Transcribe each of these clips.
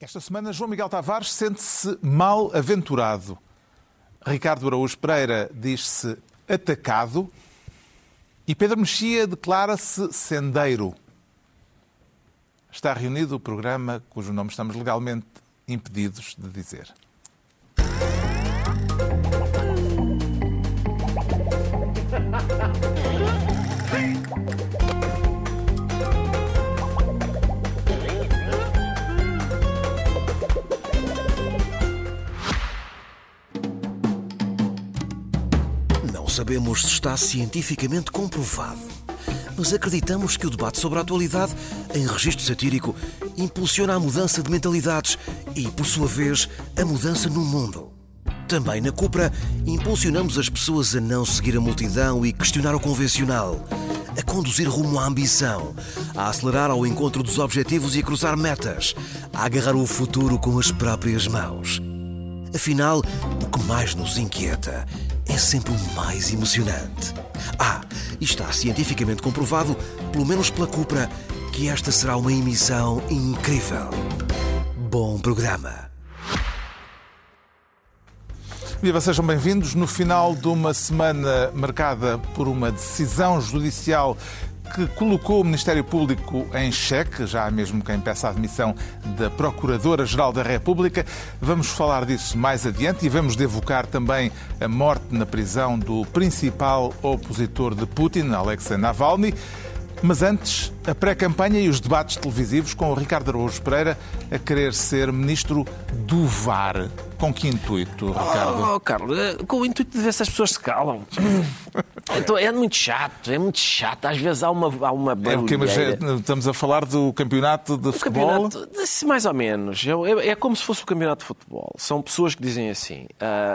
Esta semana, João Miguel Tavares sente-se mal aventurado. Ricardo Araújo Pereira diz-se atacado. E Pedro Mexia declara-se sendeiro. Está reunido o programa cujo nome estamos legalmente impedidos de dizer. Sabemos se está cientificamente comprovado, mas acreditamos que o debate sobre a atualidade, em registro satírico, impulsiona a mudança de mentalidades e, por sua vez, a mudança no mundo. Também na Cupra, impulsionamos as pessoas a não seguir a multidão e questionar o convencional, a conduzir rumo à ambição, a acelerar ao encontro dos objetivos e a cruzar metas, a agarrar o futuro com as próprias mãos. Afinal, o que mais nos inquieta é sempre o mais emocionante. Ah, e está cientificamente comprovado, pelo menos pela Cupra, que esta será uma emissão incrível. Bom programa. Viva, sejam bem-vindos. No final de uma semana marcada por uma decisão judicial que colocou o Ministério Público em xeque, já há mesmo quem peça a admissão da Procuradora-Geral da República. Vamos falar disso mais adiante e vamos devocar também a morte na prisão do principal opositor de Putin, Alexei Navalny. Mas antes, a pré-campanha e os debates televisivos com o Ricardo Araújo Pereira a querer ser ministro do VAR. Com que intuito, Ricardo? Oh, Carlos, eh, com o intuito de ver se as pessoas se calam. Então, é muito chato, é muito chato. Às vezes há uma, há uma É o quê? Mas é- estamos a falar do campeonato de O futebol? campeonato, mais ou menos. É, é- é como se fosse o campeonato de futebol. São pessoas que dizem assim.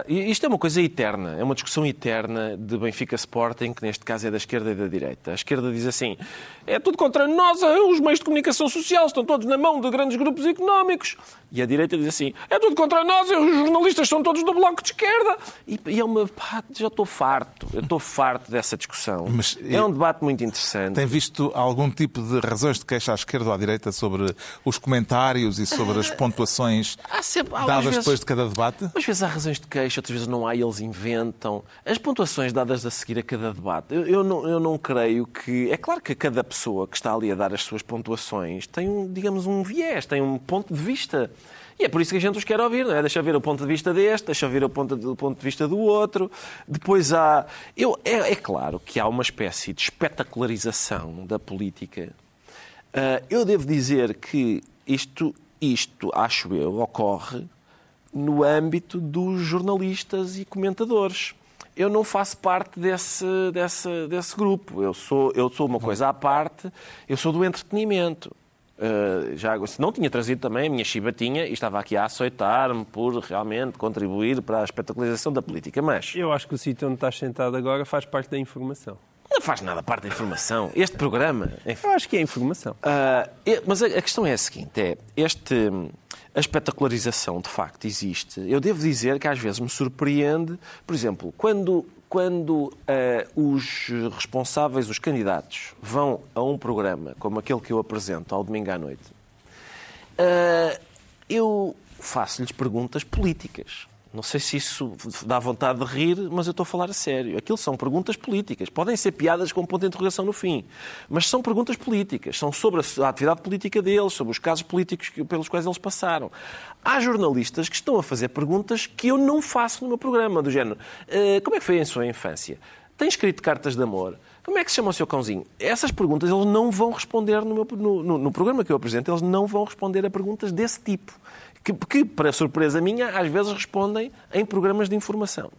e isto é uma coisa eterna, é uma discussão eterna de Benfica Sporting, que neste caso é da esquerda e da direita. A esquerda diz assim: é tudo contra nós, os meios de comunicação social estão todos na mão de grandes grupos económicos. E a direita diz assim: é tudo contra nós, os jornalistas são todos do bloco de esquerda. E, e é uma. pá, já estou farto, eu estou farto dessa discussão. Mas, é um debate muito interessante. Tem visto algum tipo de razões de queixa à esquerda ou à direita sobre os comentários e sobre as pontuações Há sempre- há, às dadas vezes- depois de cada debate? Umas vezes há razões de queixa, outras vezes não há e eles inventam. As pontuações dadas a seguir a cada debate, eu, eu não, eu não creio que. É claro que cada pessoa que está ali a dar as suas pontuações tem, um, digamos, um viés, tem um ponto de vista. E é por isso que a gente os quer ouvir, não é? Deixa ver o ponto de vista deste, deixa ver o ponto de, o ponto de vista do outro. Depois há. Eu, é, é claro que há uma espécie de espetacularização da política ah, eu devo dizer que isto, isto, acho eu, ocorre no âmbito dos jornalistas e comentadores. Eu não faço parte desse, desse, desse grupo. Eu sou, eu sou uma coisa à parte, eu sou do entretenimento. Uh, já, se não tinha trazido também a minha chibatinha e estava aqui a aceitar-me por realmente contribuir para a espetacularização da política. Mas Eu acho que o sítio onde estás sentado agora faz parte da informação. não faz nada parte da informação. Este programa, enfim, Eu acho que é informação. é- mas a, a questão é a seguinte: é este, a espetacularização de facto existe. Eu devo dizer que às vezes me surpreende, por exemplo, quando, quando ah, os responsáveis, os candidatos, vão a um programa como aquele que eu apresento ao domingo à noite, ah, eu faço-lhes perguntas políticas. Não sei se isso dá vontade de rir, mas eu estou a falar a sério. Aquilo são perguntas políticas. Podem ser piadas com um ponto de interrogação no fim. Mas são perguntas políticas. São sobre a atividade política deles, sobre os casos políticos pelos quais eles passaram. Há jornalistas que estão a fazer perguntas que eu não faço no meu programa, do género. "Eh, como é que foi a sua infância? Tem escrito cartas de amor? Como é que se chama o seu cãozinho? Essas perguntas eles não vão responder no, meu- no- no- no programa que eu apresento, eles não vão responder a perguntas desse tipo. Que, que, para surpresa minha, às vezes respondem em programas de informação.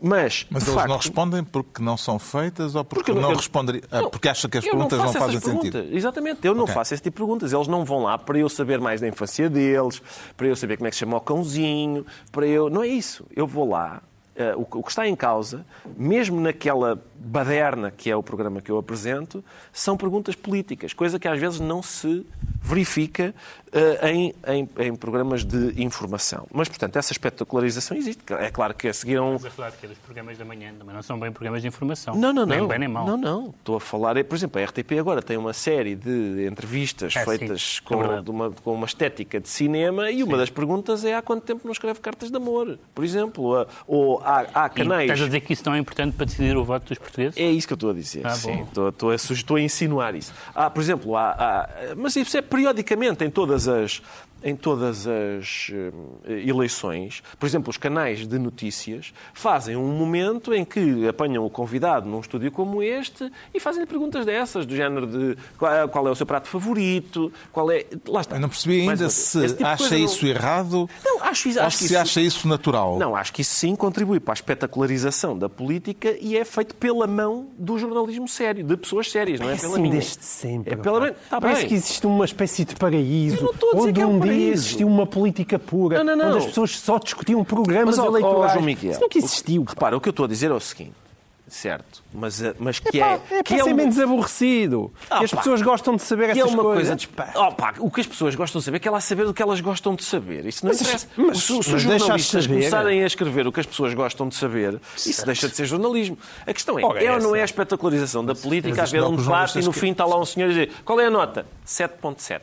Mas, Mas eles facto, não respondem porque não são feitas ou porque, eu não, eu- respondem, ah, Não, porque acham que as perguntas não, faço fazem sentido? perguntas. Exatamente, eu não Ok. faço esse tipo de perguntas. Eles não vão lá para eu saber mais da infância deles, para eu saber como é que se chama o cãozinho, para eu. Não é isso. Eu vou lá eh, o, que- o que está em causa, mesmo naquela baderna que é o programa que eu apresento, são perguntas políticas, coisa que às vezes não se verifica eh, em, em- em programas de informação. Mas, portanto, essa espetacularização existe. É claro que a seguir a um, Estás a falar de quê? Dos programas da manhã. Também não são bem programas de informação. não, não, Nem não. bem nem mal. Não, não. Estou a falar, é, por exemplo, a RTP agora tem uma série de entrevistas É, sim. feitas É com, de uma, com uma estética de cinema e uma das perguntas é há quanto tempo não escreve cartas de amor, por exemplo. Ou há, há E canais. estás a dizer que isso não é importante para decidir o voto dos portugueses? É isso que eu estou a dizer. Ah, sim. Estou, estou a, estou a insinuar isso. Há, por exemplo, há, há- mas isso é periodicamente em todas as em todas as eh, eleições. Por exemplo, os canais de notícias fazem um momento em que apanham o convidado num estúdio como este e fazem-lhe perguntas dessas, do género de qual é, qual é o seu prato favorito, qual é... Lá está. Eu não percebi ainda vez, se tipo acha não- isso errado Não, acho, ou acho que se isso- acha isso natural. não, acho que isso sim contribui para a espetacularização da política e é feito pela mão do jornalismo sério, de pessoas sérias, não é pela assim minha. desde sempre. É pela. Tá Parece bem. que existe uma espécie de paraíso Eu não estou a dizer onde que é um um existiu uma política pura, Não, não, não. onde as pessoas só discutiam programas Mas, ó, ó, eleitorais. João Miguel, Isso nunca existiu. o- repara, o que eu estou a dizer é o seguinte, certo, mas, eh, mas que Pá, é... é que para ser um- menos aborrecido. E as pá. pessoas gostam de saber que é essas uma coisas. coisa. Pá. Oh, pá, o que as pessoas gostam de saber é que é lá saber o que elas gostam de saber. Isso não Mas- interessa. mas- se, os jornalistas começarem a escrever o que as pessoas gostam de saber, isso deixa de ser jornalismo. A questão é, Ora, é ou não é a espetacularização da política mas a isto ver não é um debate e no que- fim está lá um senhor a dizer qual é a nota? 7.7.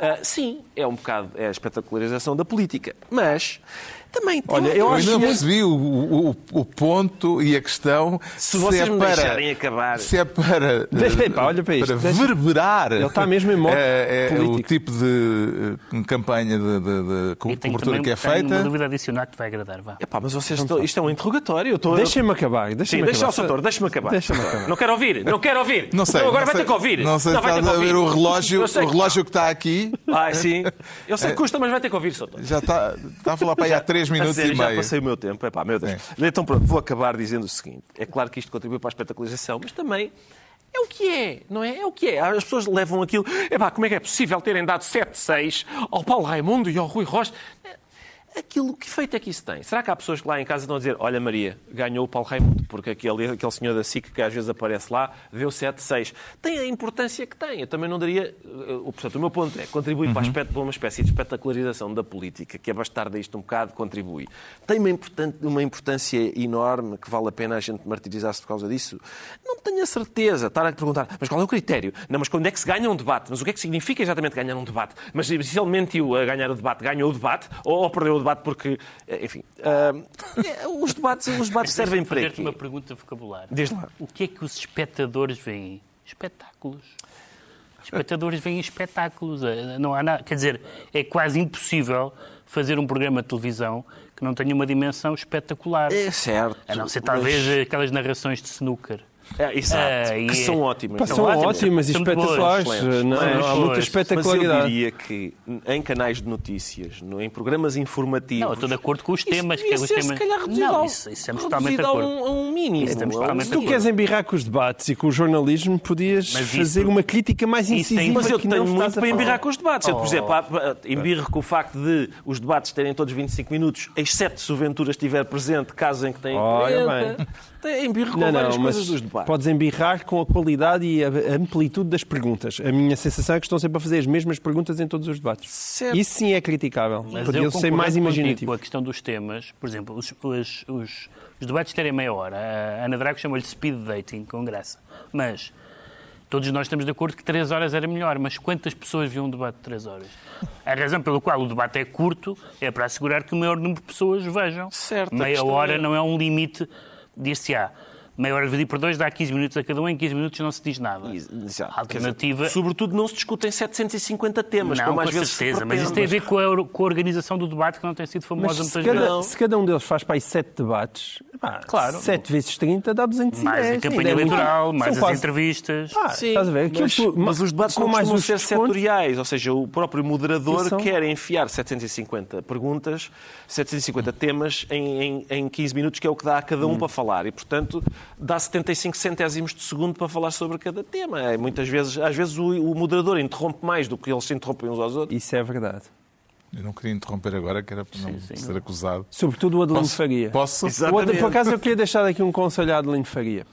Ah, sim, é um bocado é a espetacularização da política. Mas também tem Olha, eu Eu coisa- ainda não percebi o, o- o ponto e a questão. Se vocês é me para, deixarem acabar. Se é para. Deixa- pá, olha para isto, Para deixa- verberar. Ele está mesmo em modo eh, eh, o político. tipo de eh, campanha de, de- de cobertura também que é tenho uma feita. dúvida adicional que te vai agradar. Vá. Epá, mas vocês estão, isto é um interrogatório. Eu estou, Deixem-me acabar. Sim, Deixem-me deixa o acabar. Soutor, deixa-me acabar. Deixa-me acabar. Não quero ouvir, não quero ouvir. Não sei. Então agora não vai sei- ter que ouvir. Não sei vai se ter estás a ver o relógio, Eu o que- relógio que está aqui. Ah, sim. Eu sei que custa, mas vai ter que ouvir, Soutor. Já está, está a falar para aí há 3 A minutos sério, e já meio. passei o meu tempo. Epá, meu Deus. Então pronto, vou acabar dizendo o seguinte. É claro que isto contribui para a espetacularização, mas também é o que é, não é? É o que é. As pessoas levam aquilo... Epá, como é que é possível terem dado 7-6 ao Paulo Raimundo e ao Rui Rocha? Aquilo, que feito é que isso tem? Será que há pessoas que lá em casa estão a dizer olha Maria, ganhou o Paulo Raimundo, porque aquele, aquele senhor da SIC que às vezes aparece lá deu 7-6. Tem a importância que tem. Eu também não daria... eh, o- Portanto, o meu ponto é, contribui para, a espet- para uma espécie de espetacularização da política, que é bastarda isto um bocado, contribui. Tem uma, importan- uma importância enorme que vale a pena a gente martirizar-se por causa disso? Não tenho a certeza. Estar a perguntar, mas qual é o critério? Não, mas quando é que se ganha um debate? Mas o que é que significa exatamente ganhar um debate? Mas se ele mentiu a ganhar o debate, ganhou o debate? Ou, ou perdeu o debate porque... eh, Enfim, eh, os debates, os debates servem para quê? uma pergunta de vocabulário. Diz lá. O que é que os espectadores veem? Espetáculos. Os espectadores veem espetáculos. Eh, Não há nada. Quer dizer, é quase impossível fazer um programa de televisão que não tenha uma dimensão espetacular. É certo. A não ser mas- talvez aquelas narrações de snooker. É, exato, Ah, que e- são ótimas. Pá, São são ótimas, ótimas e boas, espetaculares. excelentes. Não, Mas- há muita espetacularidade. Mas eu diria que em canais de notícias, no- em programas informativos... Não, estou de acordo com os temas. Isso que é os ser, temas... se calhar, reduzido Não, ao- isso, isso de reduzido a um, a um mínimo. Isso Se tu acordo. queres embirrar com os debates e com o jornalismo, podias Mas isso- fazer uma crítica mais isso tem- incisiva Mas eu tenho muito para embirrar com os debates. Eu, por Oh. exemplo, embirro com o facto de os debates terem todos 25 minutos, exceto se o Ventura estiver presente, caso em que tenha Ora 40. Embirro com Não, várias não, mas coisas dos debates. podes embirrar com a qualidade e a amplitude das perguntas. A minha sensação é que estão sempre a fazer as mesmas perguntas em todos os debates. Certo. Isso sim é criticável. Mas Podiam eu ser mais imaginativos. Com a questão dos temas, por exemplo, os, os, os, os debates terem meia hora. A Ana Drago chamou-lhe speed dating, com graça. Mas todos nós estamos de acordo que três horas era melhor. Mas quantas pessoas viam um debate de três horas? A razão pela qual o debate é curto é para assegurar que o maior número de pessoas vejam. Certo, meia hora é- não é um limite, dir-se-á. Meia hora dividido por dois dá 15 minutos a cada um, em 15 minutos não se diz nada. Exato. A alternativa. Sobretudo não se discutem 750 temas, Não, como com às vezes se certeza, mas isso tem a ver com a, com a organização do debate que não tem sido famosa muitas cada, vezes. Se cada um deles faz para aí sete debates, pá, Claro. 7 vezes 30 dá 210. Mais a campanha é muito. eleitoral, mais as quase- entrevistas. Ah, Sim, estás a ver? Mas, tu- mas os debates com não mais os ser descontos- setoriais, ou seja, o próprio moderador quer enfiar 750 perguntas, 750 temas em, em, em 15 minutos, que é o que dá a cada Hum. um para falar. E, portanto, dá 75 centésimos de segundo para falar sobre cada tema. É, muitas vezes, às vezes o, o moderador interrompe mais do que eles se interrompem uns aos outros. Isso é verdade. Eu não queria interromper agora, que era para não sim, ser acusado. Sobretudo o Adelino Posso? Faria. Posso? O- Por acaso eu queria deixar aqui um conselho a Adelino Faria.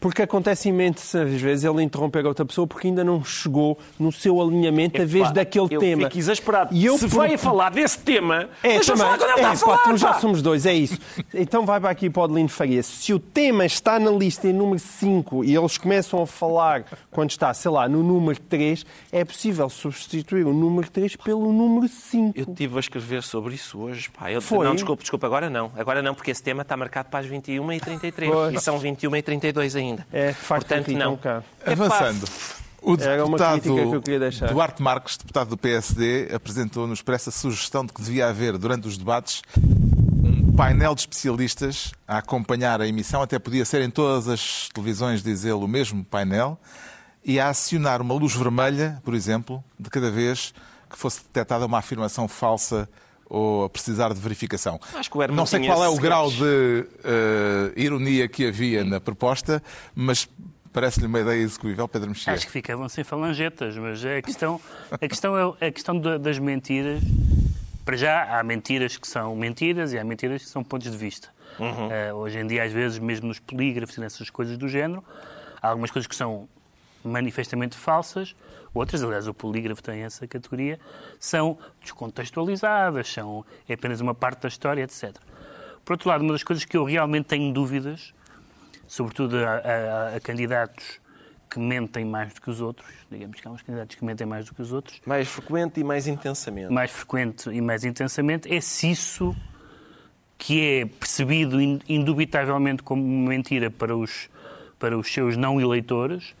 Porque acontece imensas vezes ele interromper outra pessoa porque ainda não chegou no seu alinhamento a vez Epá, daquele eu tema. fico exasperado. E eu Se por- vai a falar desse tema, É, deixa também. falar quando ele está é, a falar, pá, já somos dois, é isso. Então vai para aqui para o Adelino Faria. Se o tema está na lista em número 5 e eles começam a falar quando está, sei lá, no número 3, é possível substituir o número 3 pelo número 5. Eu estive a escrever sobre isso hoje. Pá. Eu, Foi? Não, desculpe, desculpe, agora não. Agora não, porque esse tema está marcado para as 21h33. Pois. E são 21h32 ainda. É, Portanto, não. um. Avançando. O deputado crítica que eu queria deixar. Duarte Marques, deputado do PSD, apresentou-nos para essa sugestão de que devia haver, durante os debates, um painel de especialistas a acompanhar a emissão, até podia ser em todas as televisões, diz ele, o mesmo painel, e a acionar uma luz vermelha, por exemplo, de cada vez que fosse detectada uma afirmação falsa ou a precisar de verificação. Acho que o Herman Não sei qual é o grau de eh, ironia que havia na proposta, mas parece-lhe uma ideia execuível, Pedro Mexia. Acho que ficavam sem falangetas, mas a questão, a questão é a questão da- das mentiras. Para já, há mentiras que são mentiras e há mentiras que são pontos de vista. Eh, hoje em dia, às vezes, mesmo nos polígrafos e nessas coisas do género, há algumas coisas que são manifestamente falsas, outras, aliás, o polígrafo tem essa categoria, são descontextualizadas, são é apenas uma parte da história, etc. Por outro lado, uma das coisas que eu realmente tenho dúvidas sobretudo a, a- a candidatos que mentem mais do que os outros. Digamos que há uns candidatos que mentem mais do que os outros. Mais frequente e mais intensamente. Mais frequente e mais intensamente. É se isso que é percebido in- indubitavelmente como mentira para os, para os seus não eleitores,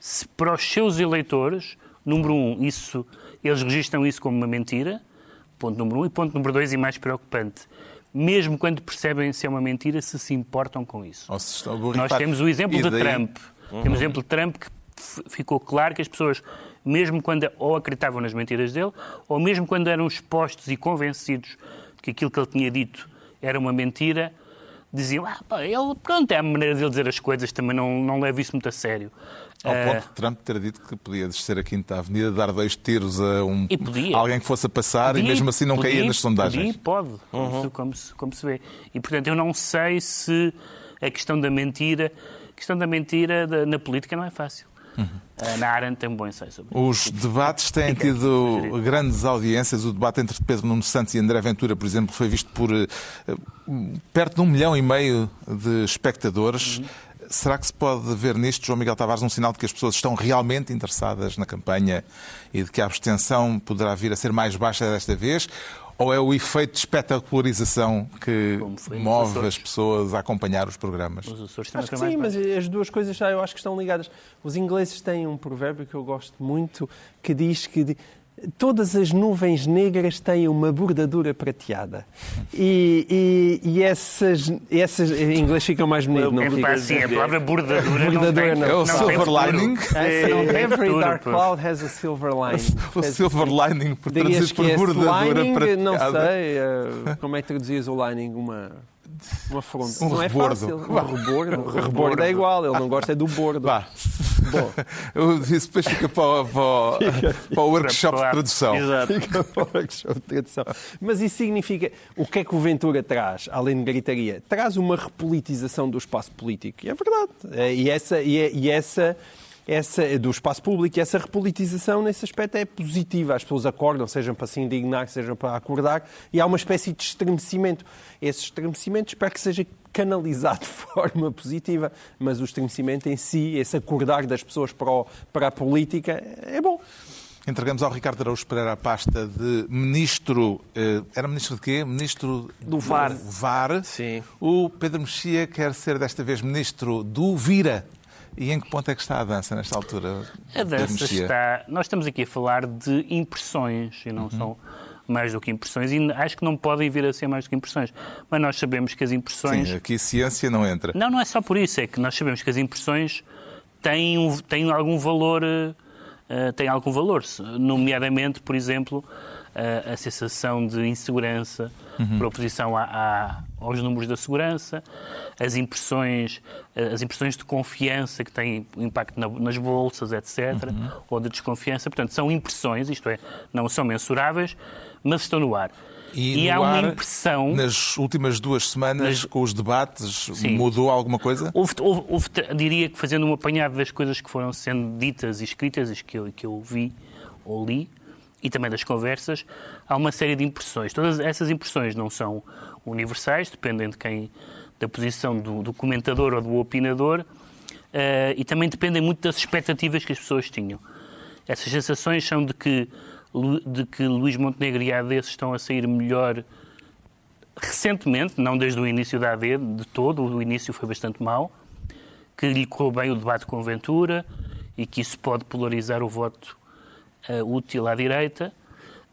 se para os seus eleitores, número um, isso, eles registram isso como uma mentira, ponto número um, e ponto número dois, e mais preocupante, mesmo quando percebem se é uma mentira, se se importam com isso. Nós temos o exemplo de Trump. Temos o exemplo de Trump que ficou claro que as pessoas, mesmo quando ou acreditavam nas mentiras dele, ou mesmo quando eram expostos e convencidos de que aquilo que ele tinha dito era uma mentira, diziam, ah, pá, ele, pronto, é a maneira dele dizer as coisas, também não, não levo isso muito a sério. Ao Eh, ponto de Trump ter dito que podia descer a Quinta Avenida, dar dois tiros a um, E podia. alguém que fosse a passar e Podia, mesmo assim não caía podia, nas sondagens. Podia, pode, isso como, se, como se vê. E, portanto, eu não sei se a questão da mentira, a questão da mentira da- na política não é fácil. Uhum. A Ana Arendt tem um bom ensaio sobre isso. Os debates têm tido grandes audiências. O debate entre Pedro Nuno Santos e André Ventura, por exemplo, foi visto por eh, perto de um milhão e meio de espectadores. Será que se pode ver nisto, João Miguel Tavares, um sinal de que as pessoas estão realmente interessadas na campanha e de que a abstenção poderá vir a ser mais baixa desta vez? Ou é o efeito de espetacularização que move as pessoas a acompanhar os programas? Os Açores Acho que sim, mas as duas coisas já eu acho que estão ligadas. Os ingleses têm um provérbio que eu gosto muito que diz que de- todas as nuvens negras têm uma bordadura prateada. E, e, e essas, essas. Em inglês fica mais bonito, não É fica? sim, a palavra bordadura, Bordadura não tem, não. É o não silver lining? É, tem Every dark cloud has a silver lining. O silver lining, por que por esse bordadura lining, prateada. não sei, eh, como é que traduzias o lining? Uma, uma fronte. Um não é rebordo. fácil. Um rebordo. O rebordo é igual, ele não gosta é do bordo. Vá. Bom. Eu disse, depois fica para o, para o- para o workshop de Para- tradução. Exato. Fica para o workshop de tradução. Mas isso significa. O que é que o Ventura traz, além de gritaria? Traz uma repolitização do espaço político. E é verdade. É, E essa. E, é- e essa essa, do espaço público e essa repolitização nesse aspecto é positiva. As pessoas acordam, sejam para se indignar, sejam para acordar, e há uma espécie de estremecimento. Esse estremecimento espero que seja canalizado de forma positiva, mas o estremecimento em si, esse acordar das pessoas para, o- para a política, é bom. Entregamos ao Ricardo Araújo Pereira a pasta de ministro. eh, Era ministro de quê? Ministro Do VAR. VAR. Sim. O Pedro Mexia quer ser desta vez ministro do Vira. E em que ponto é que está a dança nesta altura? A dança está. Nós estamos aqui a falar de impressões e não são mais do que impressões. E acho que não podem vir a ser mais do que impressões. Mas nós sabemos que as impressões. Sim, aqui ciência não entra. Não, não é só por isso, é que nós sabemos que as impressões têm, um- têm algum valor, eh, têm algum valor, nomeadamente, por exemplo, a, a sensação de insegurança por oposição à- à- aos números da segurança, as impressões, as impressões de confiança que têm impacto na- nas bolsas, etc., ou de desconfiança. Portanto, são impressões, isto é, não são mensuráveis, mas estão no ar. E, no há uma ar, impressão. Nas últimas duas semanas, Nas- com os debates, Sim. mudou alguma coisa? Houve, houve- houve, diria que fazendo um apanhado das coisas que foram sendo ditas e escritas, as que eu, que eu vi ou li, e também das conversas, há uma série de impressões. Todas essas impressões não são universais, dependem de quem, da posição do, do comentador ou do opinador, eh, e também dependem muito das expectativas que as pessoas tinham. Essas sensações são de que, de que Luís Montenegro e a AD estão a sair melhor recentemente, não desde o início da AD, de todo, o início foi bastante mau, que lhe correu bem o debate com Ventura e que isso pode polarizar o voto eh, útil à direita.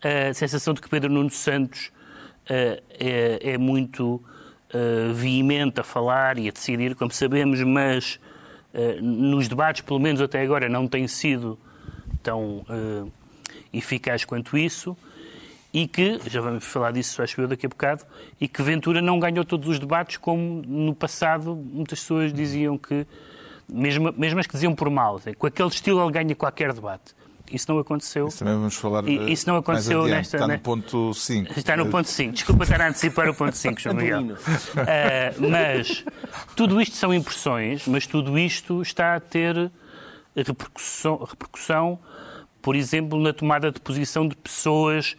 A sensação de que Pedro Nuno Santos eh, é, é muito eh, veemente a falar e a decidir, como sabemos, mas eh, nos debates, pelo menos até agora, não tem sido tão eficaz quanto isso e que, já vamos falar disso, acho eu, daqui a bocado, e que Ventura não ganhou todos os debates como no passado muitas pessoas diziam que, mesmo, mesmo as que diziam por mal, com aquele estilo ele ganha qualquer debate. Isso não aconteceu. Isso também vamos falar. E- eh, isso não aconteceu adiante. nesta- Está né? no ponto 5. Está no ponto 5. Desculpa estar a antecipar o ponto 5, João Miguel. Ah, mas tudo isto são impressões, mas tudo isto está a ter repercussão, repercussão por exemplo, na tomada de posição de pessoas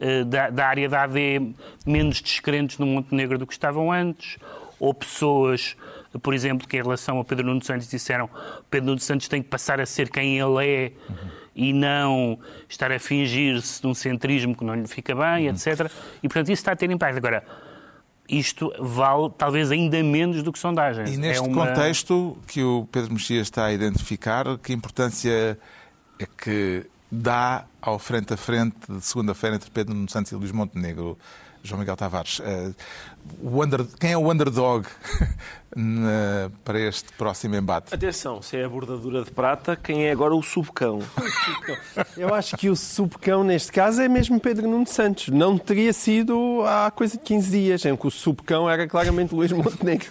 eh, da, da área da AD menos descrentes no Montenegro do que estavam antes, ou pessoas, por exemplo, que em relação ao Pedro Nuno Santos disseram Pedro Nuno Santos tem que passar a ser quem ele é e não estar a fingir-se de um centrismo que não lhe fica bem, etc. E, portanto, isso está a ter impacto. Agora, isto vale talvez ainda menos do que sondagens. E neste É uma- contexto que o Pedro Mexia está a identificar, que importância é que dá ao frente a frente de segunda-feira entre Pedro Santos e Luís Montenegro? João Miguel Tavares, eh, under- quem é o underdog na- para este próximo embate? Atenção, se é a bordadura de prata, quem é agora o subcão? Eu acho que o subcão, neste caso, é mesmo Pedro Nuno Santos. Não teria sido há coisa de 15 dias, em que o subcão era claramente Luís Montenegro.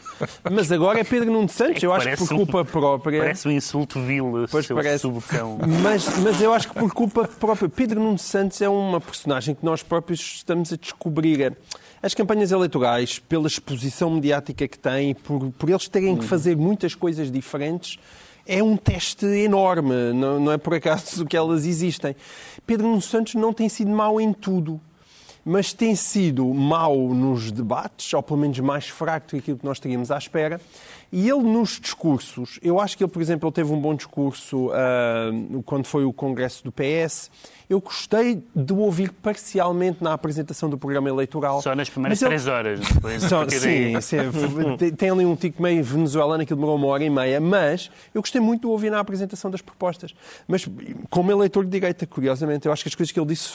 Mas agora é Pedro Nuno Santos. Eu acho que por culpa própria. Parece um insulto vil, Pois parece. subcão. Mas, mas eu acho que por culpa própria. Pedro Nuno Santos é uma personagem que nós próprios estamos a descobrir. As campanhas eleitorais, pela exposição mediática que têm, por, por eles terem que fazer muitas coisas diferentes, é um teste enorme. Não, não é por acaso que elas existem. Pedro Nuno Santos não tem sido mau em tudo mas tem sido mau nos debates, ou pelo menos mais fraco do que aquilo que nós teríamos à espera. E ele nos discursos, eu acho que ele, por exemplo, ele teve um bom discurso ah, quando foi o congresso do PS. Eu gostei de o ouvir parcialmente na apresentação do programa eleitoral. Só nas primeiras três horas. Só- sim, sim, tem- ali um tico meio venezuelano que demorou uma hora e meia, mas eu gostei muito de o ouvir na apresentação das propostas. Mas como eleitor de direita, curiosamente, eu acho que as coisas que ele disse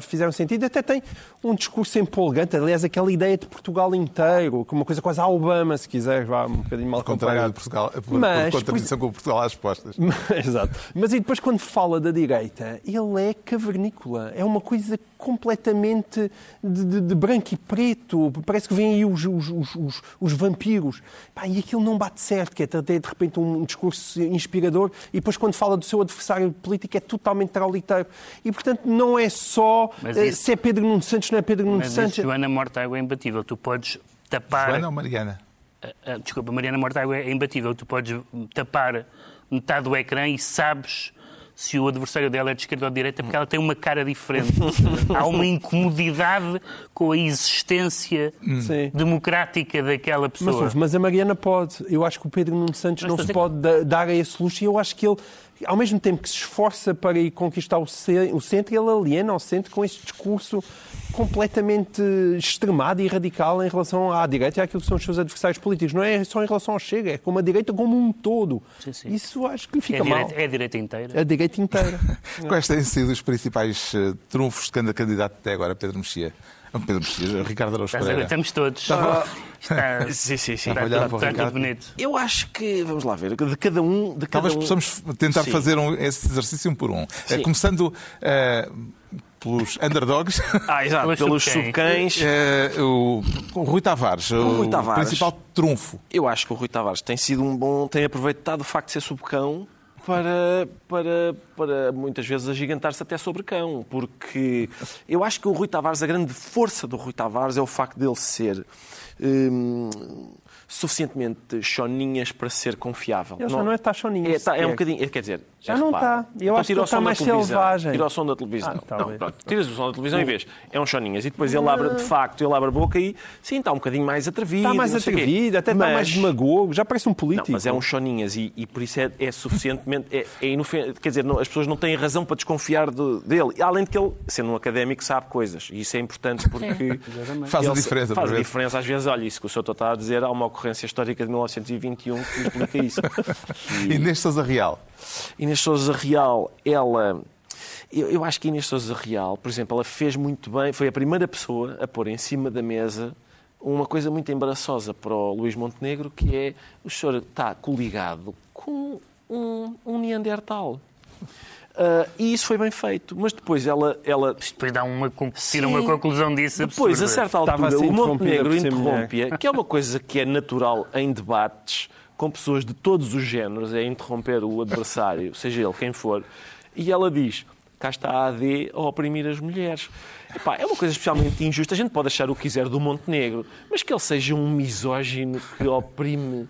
fizeram sentido. Até tem um discurso empolgante, aliás, aquela ideia de Portugal inteiro, como uma coisa quase a Obama, se quiser, vá um bocadinho mal contrário de comparado. Portugal, por, Mas, por contradição com Portugal às postas. Exato. Mas e depois, quando fala da direita, ele é cavernícola. É uma coisa completamente de, de- de branco e preto. Parece que vêm aí os, os- os- os- os vampiros. Pá, e aquilo não bate certo, que é ter de repente um discurso inspirador e depois, quando fala do seu adversário político, é totalmente trauliteiro. E, portanto, não é só Mas eh, isso- se é Pedro Nuno Santos, não é Pedro Nuno Mas Santos. isso, Joana Mortágua é imbatível. Tu podes tapar... Joana ou Mariana? Ah, ah, desculpa, Mariana Mortágua é imbatível. Tu podes tapar metade do ecrã e sabes se o adversário dela é de esquerda ou de direita porque ela tem uma cara diferente. Há uma incomodidade com a existência Sim. democrática daquela Mas, pessoa. ouve, mas a Mariana pode. Eu acho que o Pedro Nuno Santos Mas não se pode da- dar a esse luxo e eu acho que ele, ao mesmo tempo que se esforça para ir conquistar o, ce- o centro, ele aliena ao centro com este discurso completamente extremado e radical em relação à direita e àquilo que são os seus adversários políticos. Não é só em relação ao Chega, é como a direita como um todo. Sim, sim. Isso acho que é, fica a mal. direita, é a direita inteira. A direita inteira. Quais têm sido os principais eh, trunfos de cada candidato até agora, Pedro Mexia? Pedro Ricardo Araújo? Pereira. Estamos todos. Estava- Está, Sim, sim, sim. está, o está Ricardo. tudo bonito. Eu acho que, vamos lá ver, de cada um. De cada Talvez um... possamos tentar Sim. fazer um- esse exercício um por um. Eh, Sim. Começando eh, pelos underdogs. Ah, exato, Pelos pelos subcães. É, o, o Rui Tavares, o, Rui Tavares. principal trunfo. Eu acho que o Rui Tavares tem sido um bom, tem aproveitado o facto de ser subcão para, para, para muitas vezes agigantar-se até sobre cão, porque eu acho que o Rui Tavares, a grande força do Rui Tavares é o facto dele ser hum, suficientemente choninhas para ser confiável. Ele já não é tá choninhas É, tá- é um sequer. bocadinho, é, quer dizer, Já é, não está. Eu então acho que está mais selvagem. Tira o som da televisão. Ah, não, pronto, tiras o som da televisão e vês, é um choninhas. E depois ele abre, de facto, ele abre a boca e, sim, está um bocadinho mais atrevido. Está mais não atrevido, até está Mas- mais demagogo, já parece um não, político. mas é um choninhas e, e por isso é, é suficientemente. É, é inofen- Quer dizer, não- as pessoas não têm razão para desconfiar de- dele. Além de que ele, sendo um académico, sabe coisas. E isso é importante porque. Faz a diferença, Faz a vezes. diferença. Às vezes, olha, isso que o senhor está a dizer, há uma ocorrência histórica de 1921 que explica isso. Inês Sousa Real. Inês Souza Real, ela. Eu, eu acho que Inês Souza Real, por exemplo, ela fez muito bem, foi a primeira pessoa a pôr em cima da mesa uma coisa muito embaraçosa para o Luís Montenegro, que é o senhor está coligado com um, um Neandertal. Ah, e isso foi bem feito, mas depois ela, ela Depois dá uma, tira uma conclusão disso depois, a certa altura, o Montenegro interrompe-a, que é uma coisa que é natural em debates com pessoas de todos os géneros, é interromper o adversário, seja ele quem for, e ela diz. Cá está a AD a oprimir as mulheres. Epá, é uma coisa especialmente injusta. A gente pode achar o que quiser do Montenegro, mas que ele seja um misógino que oprime.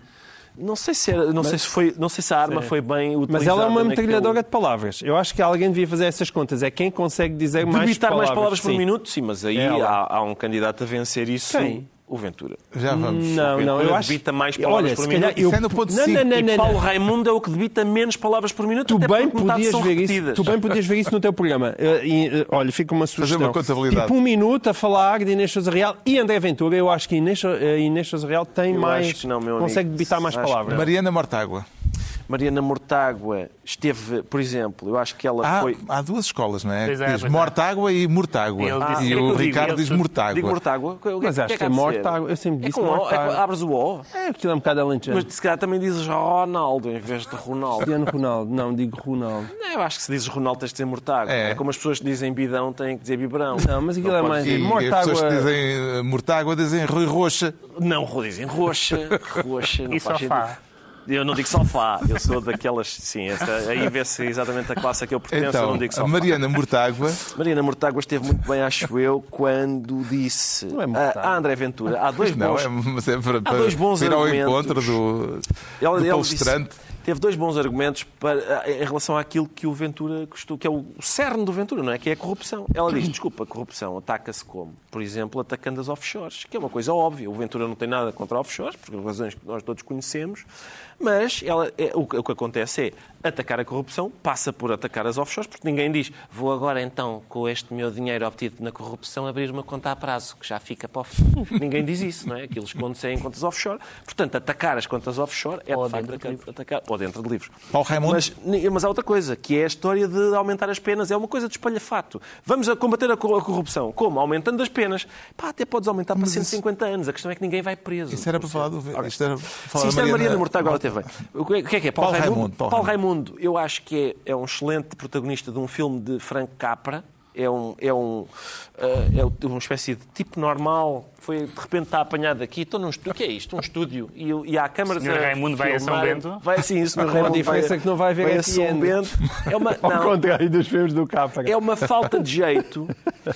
Não sei se, era, não sei se, foi, não sei se a arma foi bem utilizada. Mas ela é uma naquele- metralhadora de palavras. Eu acho que alguém devia fazer essas contas. É quem consegue dizer mais Debitar palavras. mais palavras por Sim. minuto, sim, mas aí Ela. há, há um candidato a vencer isso. Quem? O Ventura. Já vamos. Não, não, eu acho. debita mais palavras Olha, por se minuto. calhar eu... Isso é no ponto não, não, não, E não, Paulo. Raimundo é o que debita menos palavras por minuto, Tu até bem, podias ver isso, tu bem podias ver isso no teu programa. Eh, e, eh, olha, fica uma sugestão. uma contabilidade. Tipo um minuto a falar de Inês Sousa Real e André Ventura. Eu acho que Inês, eh, Inês Sousa Real tem Eu mais... acho que não, meu amigo. consegue debitar mais palavras. Mariana Mortágua. Mariana Mortágua esteve, por exemplo, eu acho que ela Há, foi... há duas escolas, não é? Pois é, diz pois é. Mortágua e Mortágua. Disse- e o que é que digo? Ricardo diz Mortágua. Digo Mortágua? Que- que- Mas o acho que é que é ser? Mortágua. Eu sempre É disse é Mortágua. abres o O, É, aquilo é um bocado alentejano. mas se calhar também dizes Ronaldo em vez de Ronaldo. Cristiano Ronaldo. Não, digo Ronaldo. Não, eu acho que se dizes Ronaldo tens de dizer Mortágua. É. É. como as pessoas que dizem bidão têm que dizer biberão. Não, mas aquilo é podes mais... E Mortágua- as pessoas que dizem eh, Mortágua dizem Rui Roxa. Não, dizem roxa, roxa. Não E faz sofá. sentido. Eu não digo sofá, eu sou daquelas. Sim, essa, aí vê-se exatamente a classe a que eu pertenço, eu Então, não digo a sofá. Mariana Mortágua. Mariana Mortágua esteve muito bem, acho eu, quando disse Não é Mortágua. a, a André Ventura. Há dois Não, bons. é, mas é para, para dois bons ir ao argumentos. encontro do, Ela- do palestrante. disse- teve dois bons argumentos para, em relação àquilo que o Ventura custou, que é o cerne do Ventura, não é? Que é a corrupção. Ela diz: desculpa, a corrupção ataca-se como? Por exemplo, atacando as offshores, que é uma coisa óbvia. O Ventura não tem nada contra offshores, por razões que nós todos conhecemos, mas ela, é, o, que- o que acontece é atacar a corrupção, passa por atacar as offshores, porque ninguém diz: vou agora então, com este meu dinheiro obtido na corrupção, abrir uma conta a prazo, que já fica para o ninguém diz isso, não é? Aquilo esconde-se em contas offshore. Portanto, atacar as contas offshore é Ou de facto dentro de atacar, atacar- ou dentro de livros. Paulo Raimundo? Mas, mas há outra coisa, que é a história de aumentar as penas. É uma coisa de espalhafato. Vamos a combater a cor- a corrupção. Como? Aumentando as penas. Pá, até podes aumentar para 150 anos. A questão é que ninguém vai preso. Isso era para falar do. Isto era para falar Sim, isto é da a Mariana Mortágua, ela teve bem. O que é o que é? que é? Paulo, Paulo Raimundo? Raimundo, Paulo Raimundo, eu acho que é, é um excelente protagonista de um filme de Frank Capra. É, um, é, um, eh, é uma espécie de tipo normal. Foi, de repente está apanhado aqui. Estou num estúdio. O que é isto? Um estúdio. E, e há câmaras Senhor a Raimundo vai a São. Bento? Vai sim, o Sr. A Raimundo diferença vai, é que não vai haver vai a São. Bento. É uma, Ao não, contrário dos filmes do Capra. é uma falta de jeito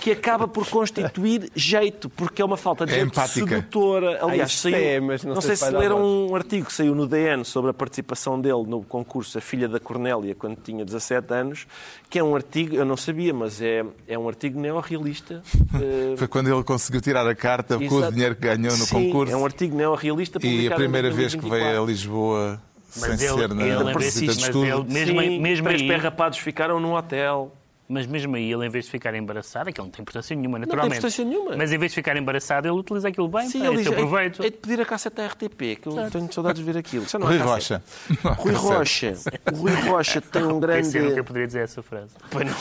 que acaba por constituir jeito, porque é uma falta de É jeito empática. sedutora. Aliás, isso saiu, é, mas não não sei sei se leram um artigo que saiu no DN sobre a participação dele no concurso A Filha da Cornélia, quando tinha 17 anos, que é um artigo, eu não sabia, mas é, é um artigo neorrealista. Foi quando ele conseguiu tirar a carta com o exato. dinheiro que ganhou no Sim, concurso. É um artigo neorrealista E a primeira vez que 2024. veio a Lisboa sem Mas ele- ser na ele de mas estudo. ele- mesmo, Sim, mesmo três aí, perrapados ficaram num hotel. Mas mesmo aí, ele em vez de ficar embaraçado, é que ele não tem importância nenhuma, tem naturalmente. importância nenhuma. Mas em vez de ficar embaraçado, ele utiliza aquilo bem. Sim, pá, ele esse diz, é proveito. é de pedir a cassete da RTP, que eu tenho saudades de ver aquilo. Não é Rui. Rocha. Rui Rocha. O Rui Rocha tem um grande. Pensei nunca poderia dizer essa frase. Pois não.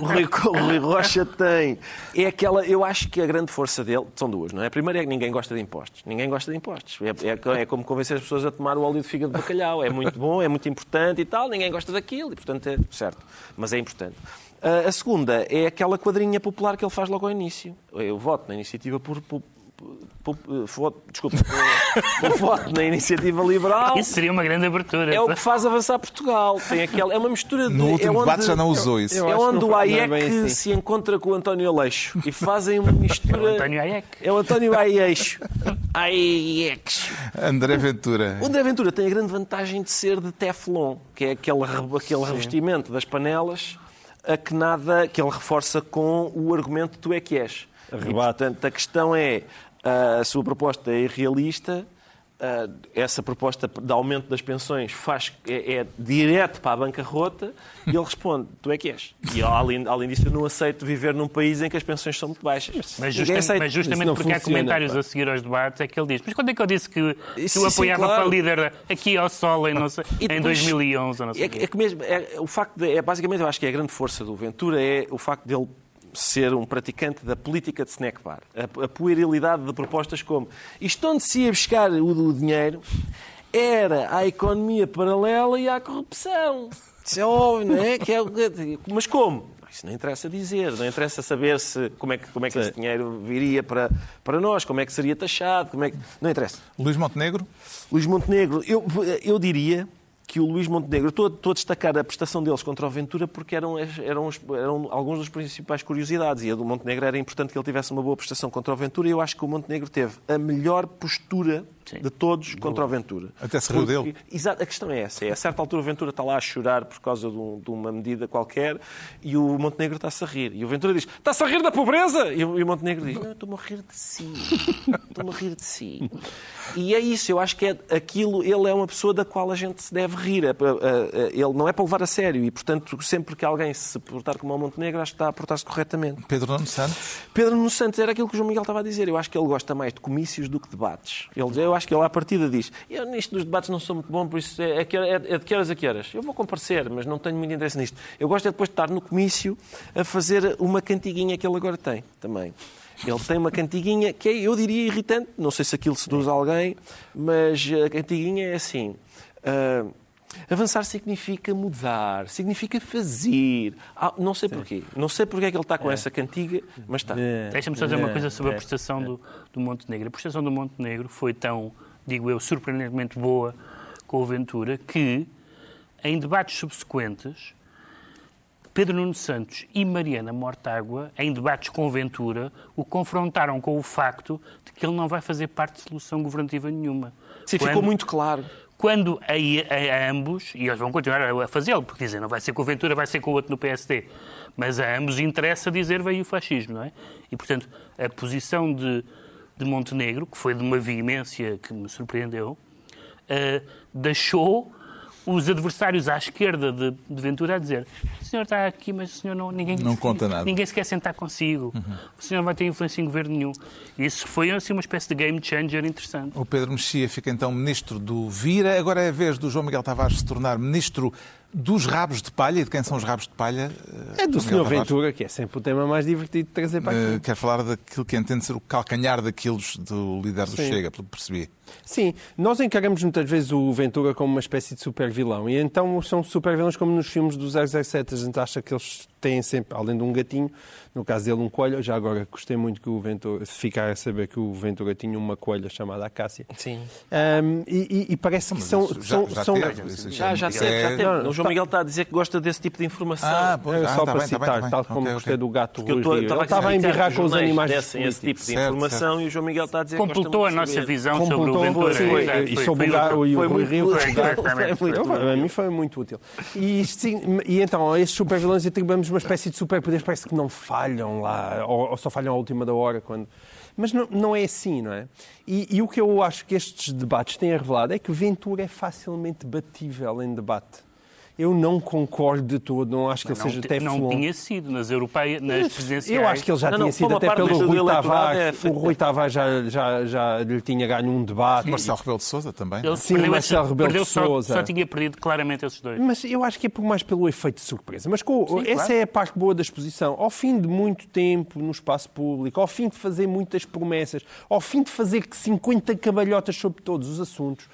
O Rui, o Rui Rocha tem. É aquela. Eu acho que a grande força dele. São duas, não é? A primeira é que ninguém gosta de impostos. Ninguém gosta de impostos. É, é- é como convencer as pessoas a tomar o óleo de fígado de bacalhau. É muito bom, é muito importante e tal. Ninguém gosta daquilo e, portanto, é certo. Mas é importante. Ah, A segunda é aquela quadrinha popular que ele faz logo ao início. Eu voto na iniciativa por. por- por- por- voto- desculpa. Eu voto na iniciativa liberal. Isso seria uma grande abertura. É o que faz avançar Portugal. Tem aquela, é uma mistura de. No último é onde- debate já não usou isso. é onde o é Hayek assim. se encontra com o António Aleixo e fazem uma mistura. António Hayek. É o António. Hayek. André Ventura. O André Ventura tem a grande vantagem de ser de Teflon, que é aquele, aquele revestimento das panelas a que nada que ele reforça com o argumento tu é que és. E, portanto, a questão é a sua proposta é irrealista. Ah, essa proposta de aumento das pensões faz, é, é direto para a bancarrota e ele responde: Tu é que és. E além, além disso, eu não aceito viver num país em que as pensões são muito baixas. Mas justamente, aceita. mas justamente porque há funciona, comentários pá. a seguir aos debates é que ele diz mas quando é que eu disse que, eu sim, apoiava claro. para líder aqui ao sol em, não sei, E em depois- 2011 ou não sei É, o quê? que- é que mesmo, é, o facto de, é, basicamente, eu acho que é a grande força do Ventura é o facto dele ser um praticante da política de snack bar. A, a puerilidade de propostas como isto onde se ia buscar o, do dinheiro era à economia paralela e à corrupção. Isso é óbvio, não é? Que é o mas como? Isso não interessa dizer, não interessa saber se, como é que, como é que esse dinheiro viria para, para nós, como é que seria taxado, como é que... Não interessa. Luís Montenegro. Luís Montenegro, eu, eu diria que o Luís Montenegro, estou, estou a destacar a prestação deles contra o Ventura porque eram, eram, eram alguns dos principais curiosidades e a do Montenegro era importante que ele tivesse uma boa prestação contra o Ventura e eu acho que o Montenegro teve a melhor postura Sim. de todos contra o Ventura. Até se riu dele. Exato, a questão é essa. É, a certa altura o Ventura está lá a chorar por causa de, um- de uma medida qualquer e o Montenegro está-se a rir. E o Ventura diz, está-se a rir da pobreza? E o, e o Montenegro diz, não, eu estou-me a rir de si. Estou-me a rir de si. E é isso, eu acho que é aquilo, ele é uma pessoa da qual a gente se deve rir. É é- é- Ele não é para levar a sério e, portanto, sempre que alguém se portar como o Montenegro, acho que está a portar-se corretamente. Pedro Nuno Santos. Pedro Nuno Santos era aquilo que o João Miguel estava a dizer. Eu acho que ele gosta mais de comícios do que de debates. Ele, eu acho que ele, à partida, diz: Eu nisto dos debates não sou muito bom, por isso é, é, é- de que horas a que horas? Eu vou comparecer, mas não tenho muito interesse nisto. Eu gosto é depois de estar no comício a fazer uma cantiguinha que ele agora tem também. Ele tem uma cantiguinha que é, eu diria, irritante. Não sei se aquilo seduz alguém, mas a cantiguinha é assim. ah, Avançar significa mudar, significa fazer. Ah, não sei porquê. Não sei porque é que ele está com essa cantiga, mas está. Deixa-me só dizer uma coisa sobre a É, prestação do, do Montenegro. A prestação do Montenegro foi tão, digo eu, surpreendentemente boa com o Ventura que, em debates subsequentes, Pedro Nuno Santos e Mariana Mortágua, em debates com o Ventura, o confrontaram com o facto de que ele não vai fazer parte de solução governativa nenhuma. Sim, ficou Quando- muito claro. Quando a, a- ambos, e eles vão continuar a fazê-lo, porque dizem não vai ser com o Ventura, vai ser com o outro no PSD, mas a ambos interessa dizer veio o fascismo, não é? E, portanto, a posição de, de Montenegro, que foi de uma veemência que me surpreendeu, eh, deixou os adversários à esquerda de, de Ventura a dizer o senhor está aqui, mas o senhor não... Ninguém, Não conta nada. Ninguém se quer sentar consigo. O senhor não vai ter influência em governo nenhum. Isso foi assim, uma espécie de game changer interessante. O Pedro Mexia fica então ministro do Vira. Agora é a vez do João Miguel Tavares se tornar ministro dos rabos de palha. E de quem são os rabos de palha? É do Miguel Sr. Ventura, que é sempre o tema mais divertido de trazer para aqui. Uh, quer falar daquilo que entende ser o calcanhar daqueles do líder do Sim. Chega, pelo que percebi. Sim, nós encaramos muitas vezes o Ventura como uma espécie de super vilão. E então são super vilões como nos filmes do 007. A gente acha que eles têm sempre, além de um gatinho, no caso dele um coelho. Já agora gostei muito que o Ventura, ficar a saber que o Ventura tinha uma coelha chamada Acácia. Sim. Ahm, e, e- e parece que são. já- são, já são- teve, isso Já, já teve, é- já teve. Não, o João tá- Miguel está a dizer que gosta desse tipo de informação. Ah, pois, ah, só tá para bem, tá citar, tá bem. tal como Ok, gostei ok. do gato Porque eu Rui Rio. estava Ele estava a embirrar com os animais dessem esse tipo de Certo, informação e o João Miguel está a dizer que gosta Completou a nossa visão sobre o Completou, Ventura. sim, Exato, e sobre o e Rui Rio. a mim foi muito útil. E, então, a estes super vilões uma espécie de superpoderes, parece que não falham lá, ou, ou só falham à última da hora. quando Mas não, não é assim, não é? E, e o que eu acho que estes debates têm revelado é que Ventura é facilmente batível em debate. Eu não concordo de todo, não acho que ele seja até não tinha sido nas europeias, nas presidenciais. eu acho que ele já Não, tinha não, sido até pelo Rui Tavares. é o Rui Tavares já, já, já lhe tinha ganho um debate. Marcelo Rebelo de Sousa também. Ele Sim, perdeu Marcelo Rebelo de perdeu só- Sousa. Só tinha perdido claramente esses dois. Mas eu acho que é por mais pelo efeito de surpresa. Mas com- essa é a parte boa da exposição. Ao fim de muito tempo no espaço público, ao fim de fazer muitas promessas, ao fim de fazer 50 cabalhotas sobre todos os assuntos,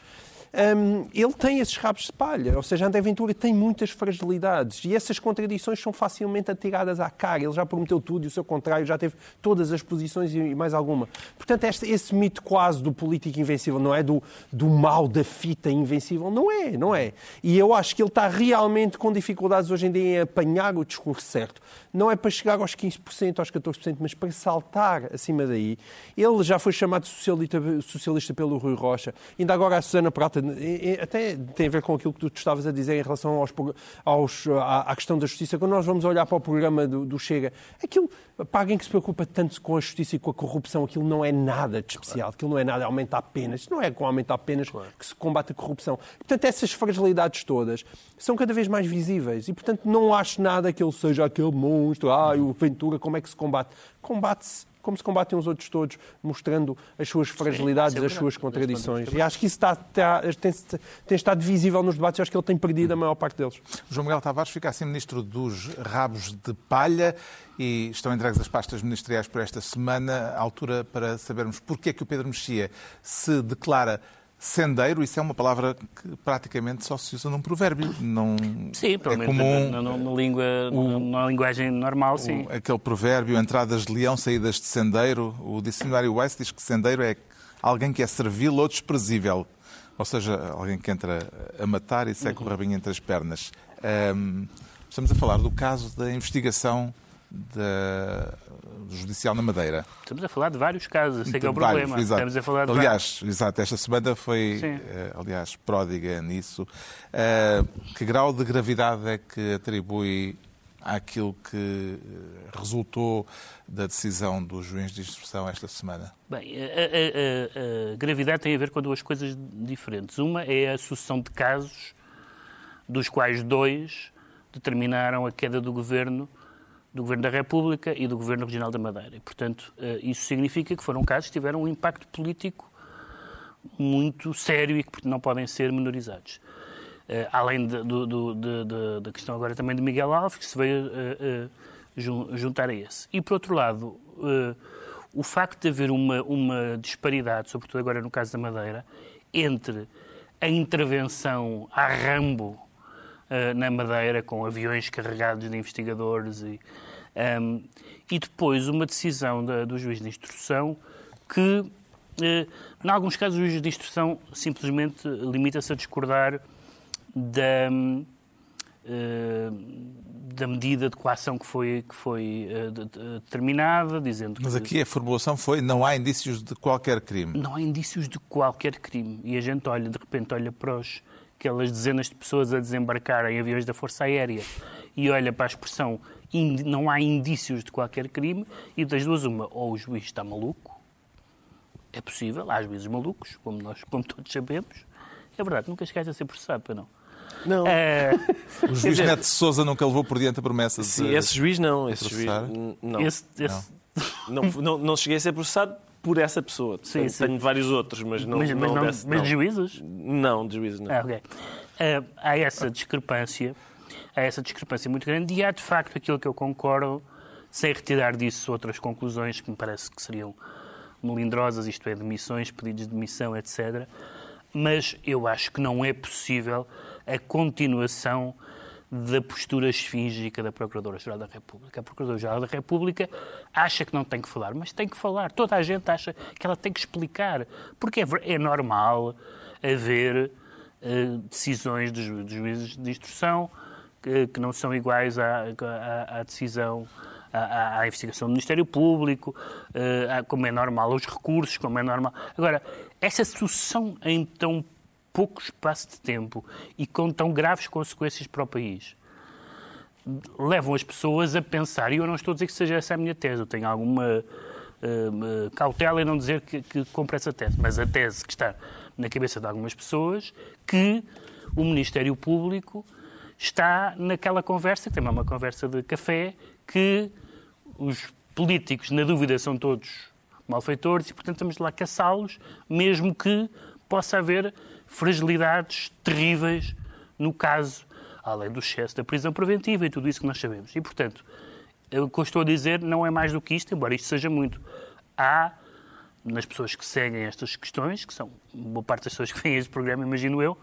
hum, ele tem esses rabos de palha. Ou seja, André Ventura tem muitas fragilidades e essas contradições são facilmente atiradas à cara. Ele já prometeu tudo e o seu contrário já teve todas as posições e mais alguma. Portanto, este, esse mito quase do político invencível, não é do, do mal da fita invencível, não é, não é. E eu acho que ele está realmente com dificuldades hoje em dia em apanhar o discurso certo. Não é para chegar aos 15%, aos 14%, mas para saltar acima daí. Ele já foi chamado socialista, socialista pelo Rui Rocha. Ainda agora a Susana Prata, até tem a ver com aquilo que tu estavas a dizer em relação aos, aos, à, à, questão da justiça. Quando nós vamos olhar para o programa do, do Chega, aquilo, para alguém que se preocupa tanto com a justiça e com a corrupção, aquilo não é nada de especial, aquilo não é nada aumentar penas. Não é com aumentar penas que se combate a corrupção. Portanto, essas fragilidades todas são cada vez mais visíveis e, portanto, não acho nada que ele seja aquele monstro, ah, o Ventura, como é que se combate? Combate-se como se combatem os outros todos, mostrando as suas fragilidades, Sim, é as suas contradições. E acho que isso está, está, tem, tem, estado visível nos debates e acho que ele tem perdido a maior parte deles. João Miguel Tavares fica assim ministro dos rabos de palha e estão entregues as pastas ministeriais por esta semana, à altura para sabermos porque é que o Pedro Mexia se declara Sendeiro, isso é uma palavra que praticamente só se usa num provérbio. Não sim, pelo é menos comum, na, na, na, língua, o, na linguagem normal, sim. O, aquele provérbio, entradas de leão, saídas de sendeiro. O dicionário Weiss diz que sendeiro é alguém que é servil ou desprezível. Ou seja, alguém que entra a matar e seca uhum. o rabinho entre as pernas. Um, estamos a falar do caso da investigação da, judicial na Madeira. Estamos a falar de vários casos, esse é que é o vários, problema. Exato. Estamos a falar de aliás, vários. exato, esta semana foi, uh, aliás, pródiga nisso. Uh, que grau de gravidade é que atribui àquilo que eh, resultou da decisão do juiz de instrução esta semana? Bem, a, a, a, a, gravidade tem a ver com duas coisas diferentes. Uma é a sucessão de casos, dos quais dois determinaram a queda do governo do Governo da República e do Governo Regional da Madeira. E, portanto, eh, isso significa que foram casos que tiveram um impacto político muito sério e que não podem ser menorizados. Eh, além da questão agora também de Miguel Alves, que se veio uh, juntar a esse. E, por outro lado, o facto de haver uma, uma disparidade, sobretudo agora no caso da Madeira, entre a intervenção a Rambo na Madeira, com aviões carregados de investigadores e, um, e depois uma decisão da, do juiz de instrução que, eh, em alguns casos, o juiz de instrução simplesmente limita-se a discordar da, eh, da medida de coação que foi, que foi eh, determinada, dizendo Mas aqui a formulação foi não há indícios de qualquer crime. Não há indícios de qualquer crime. E a gente olha, de repente, olha para os, aquelas dezenas de pessoas a desembarcar em aviões da Força Aérea e olha para a expressão não há indícios de qualquer crime e das duas uma, ou o juiz está maluco, é possível, há juízes malucos, como nós, como todos sabemos, é verdade, nunca chegaste a ser processado, para não. Não. É... O juiz dizer... Neto de Souza nunca levou por diante a promessa de Sim, esse juiz não. Esse juiz, não. Esse, esse... Não. não. não. Não cheguei a ser processado por essa pessoa. Sim, tenho, sim. tenho vários outros, mas não. Mas, mas, não, desse, mas de juízes? Não, de juízes não. Ah, okay. uh, há essa discrepância há essa discrepância muito grande e há, de facto, aquilo que eu concordo, sem retirar disso outras conclusões que me parece que seriam melindrosas, isto é, demissões, pedidos de demissão, etc. Mas eu acho que não é possível a continuação da postura esfíngica da Procuradora-Geral da República. A Procuradora-Geral da República acha que não tem que falar, mas tem que falar. Toda a gente acha que ela tem que explicar. Porque é, é normal haver uh, decisões dos, dos juízes de instrução que, não são iguais à, à, à decisão à, à, investigação do Ministério Público, uh, como é normal, aos recursos, como é normal. Agora, essa sucessão em tão pouco espaço de tempo e com tão graves consequências para o país levam as pessoas a pensar, e eu não estou a dizer que seja essa a minha tese, eu tenho alguma uh, cautela em não dizer que, que compre essa tese, mas a tese que está na cabeça de algumas pessoas que o Ministério Público está naquela conversa, que também é uma conversa de café, que os políticos, na dúvida, são todos malfeitores e, portanto, estamos lá caçá-los, mesmo que possa haver fragilidades terríveis no caso, além do excesso da prisão preventiva e tudo isso que nós sabemos. E, portanto, o que eu estou a dizer não é mais do que isto, embora isto seja muito. Há nas pessoas que seguem estas questões, que são boa parte das pessoas que veem este programa, imagino eu,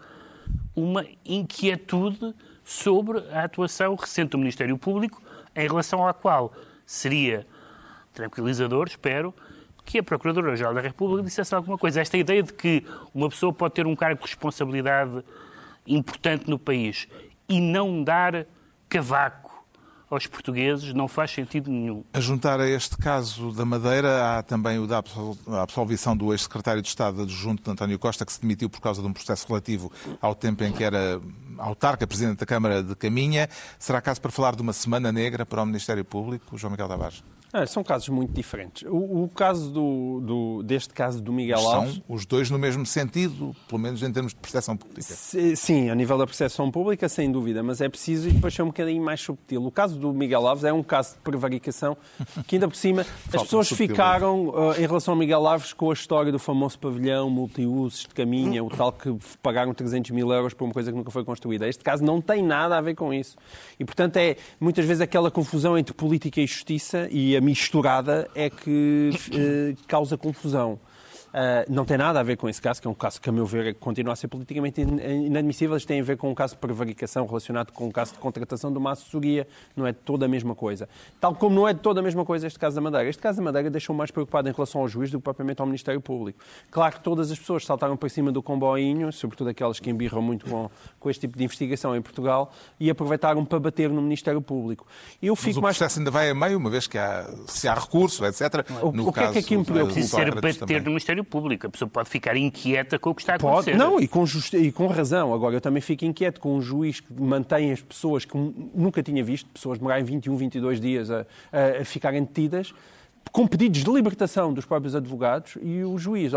uma inquietude sobre a atuação recente do Ministério Público, em relação à qual seria tranquilizador, espero, que a Procuradora-Geral da República dissesse alguma coisa. Esta ideia de que uma pessoa pode ter um cargo de responsabilidade importante no país e não dar cavaco aos portugueses não faz sentido nenhum. A juntar a este caso da Madeira, há também o da absolvição do ex-secretário de Estado adjunto António Costa, que se demitiu por causa de um processo relativo ao tempo em que era autarca, presidente da Câmara de Caminha. Será caso para falar de uma semana negra para o Ministério Público, João Miguel Tavares? Ah, são casos muito diferentes. O, o caso do, do, deste caso do Miguel Alves... São os dois no mesmo sentido, pelo menos em termos de percepção pública. Sim, a nível da percepção pública, sem dúvida, mas é preciso e depois ser um bocadinho mais subtil. O caso do Miguel Alves é um caso de prevaricação que ainda por cima as pessoas ficaram uh, em relação ao Miguel Alves com a história do famoso pavilhão multiusos de caminha, o tal que pagaram 300 mil euros por uma coisa que nunca foi construída. Este caso não tem nada a ver com isso. E, portanto, é muitas vezes aquela confusão entre política e justiça e a misturada é que eh, causa confusão. Uh, não tem nada a ver com esse caso, que é um caso que, a meu ver, continua a ser politicamente inadmissível. Isto tem a ver com um caso de prevaricação relacionado com um caso de contratação de uma assessoria. Não é toda a mesma coisa. Tal como não é toda a mesma coisa este caso da Madeira. Este caso da Madeira deixou mais preocupado em relação ao juiz do que propriamente ao Ministério Público. Claro que todas as pessoas saltaram para cima do comboinho, sobretudo aquelas que embirram muito com, com este tipo de investigação em Portugal, e aproveitaram para bater no Ministério Público. Eu fico Mas o processo mais... ainda vai a meio, uma vez que há, se há recurso, etc. O, no o que caso, é que aqui me preocupa? Ser bater no Ministério Ministério Público. A pessoa pode ficar inquieta com o que está a acontecer. Pode, não, e com, just... e com razão. Agora, eu também fico inquieto com um juiz que mantém as pessoas que nunca tinha visto, pessoas demorarem 21, 22 dias a, a ficarem detidas, com pedidos de libertação dos próprios advogados e o juiz,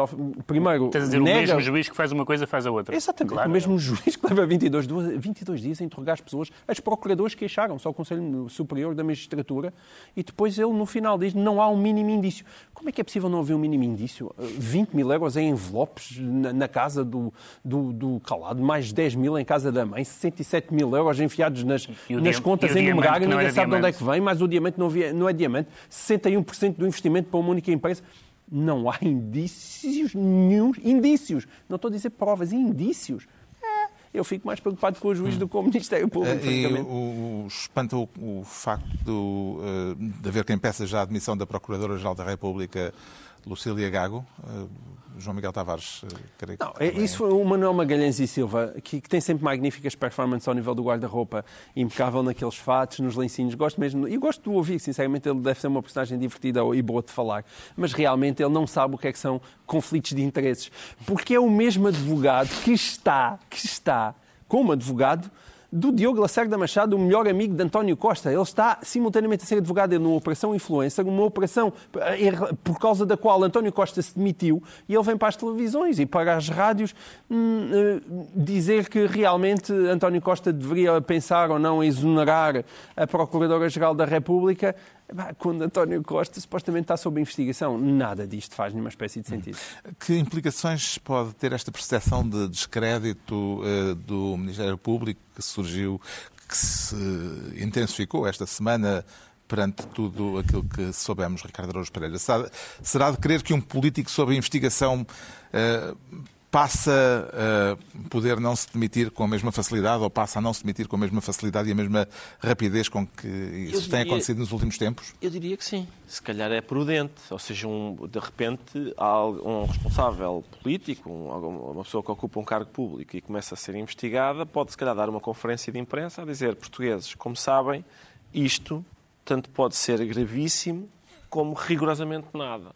primeiro, Estás a dizer, nega... o mesmo juiz que faz uma coisa faz a outra. Exatamente, claro. o mesmo juiz que leva 22, 22 dias a interrogar as pessoas, as procuradoras queixaram-se ao Conselho Superior da Magistratura e depois ele, no final, diz não há um mínimo indício. Como é que é possível não haver um mínimo indício? 20 mil euros em envelopes na, na casa do, do, do, Calado, mais 10 mil em casa da mãe, 67 mil euros enfiados nas, nas contas em numerário, ninguém sabe de onde é que vem, mas o diamante não, via, não é diamante, 61% do investimento para uma única empresa. Não há indícios nenhum, indícios. Não estou a dizer provas, indícios. É, eu fico mais preocupado com o juiz do que com o Ministério Público. E o, o, espanta o, o facto do, uh, de haver quem peça já a admissão da Procuradora-Geral da República, Lucília Gago. Uh, João Miguel Tavares, eh, creio que. Não, é, isso foi o Manuel Magalhães e Silva, que, que tem sempre magníficas performances ao nível do guarda-roupa, impecável naqueles fatos, nos lencinhos. Gosto mesmo, e gosto de ouvir, sinceramente, ele deve ser uma personagem divertida e boa de falar, mas realmente ele não sabe o que é que são conflitos de interesses, porque é o mesmo advogado que está, que está como advogado do Diogo Lacerda Machado, o melhor amigo de António Costa. Ele está simultaneamente a ser advogado numa operação influencer, uma operação eh, por causa da qual António Costa se demitiu, e ele vem para as televisões e para as rádios hum, eh, dizer que realmente António Costa deveria pensar ou não exonerar a Procuradora-Geral da República quando António Costa supostamente está sob investigação. Nada disto faz nenhuma espécie de sentido. Que implicações pode ter esta percepção de descrédito uh, do Ministério Público que surgiu, que se intensificou esta semana perante tudo aquilo que soubemos, Ricardo Araújo Pereira? Será de crer que um político sob investigação uh, passa a poder não se demitir com a mesma facilidade ou passa a não se demitir com a mesma facilidade e a mesma rapidez com que isso diria, tem acontecido nos últimos tempos? Eu diria que sim. Se calhar é prudente. Ou seja, um, de repente, há um responsável político, um, uma pessoa que ocupa um cargo público e começa a ser investigada, pode se calhar dar uma conferência de imprensa a dizer, portugueses, como sabem, isto tanto pode ser gravíssimo como rigorosamente nada.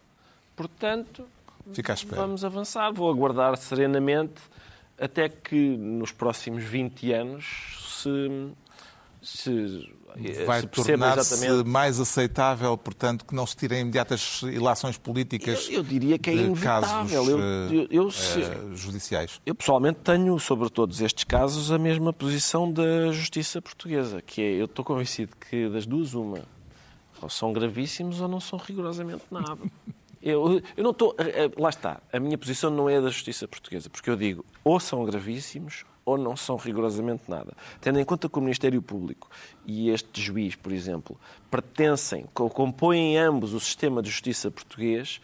Portanto, Fica à espera. Vamos avançar. Vou aguardar serenamente até que nos próximos 20 anos se, se vai tornar-se mais aceitável, portanto, que não se tirem imediatas ilações políticas. Eu, eu diria que é inevitável. Casos, eu, eu, uh, judiciais. Eu pessoalmente tenho sobre todos estes casos a mesma posição da justiça portuguesa, que é eu estou convencido que das duas uma ou são gravíssimos ou não são rigorosamente nada. Eu, eu não estou. Eh, eh, lá está. A minha posição não é da justiça portuguesa, porque eu digo ou são gravíssimos ou não são rigorosamente nada. Tendo em conta que o Ministério Público e este juiz, por exemplo, pertencem, compõem ambos o sistema de justiça português,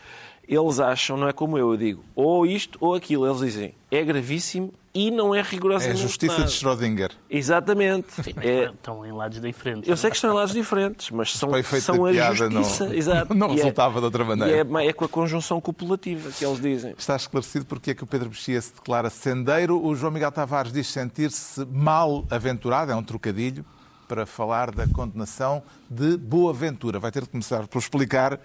Eles acham, não é como eu, eu digo, ou isto ou aquilo. Eles dizem, é gravíssimo e não é É a rigorosamente justiça nada. de Schrödinger. Exatamente. É, Estão em lados diferentes. eu sei que estão em lados diferentes, mas são, são a piada, não- justiça. Exato. não é- resultava de outra maneira. E é, é com a conjunção copulativa que eles dizem. Está esclarecido porque é que o Pedro Mexia se declara sendeiro. O João Miguel Tavares diz sentir-se mal aventurado, é um trocadilho, para falar da condenação de Boaventura. Vai ter de começar por explicar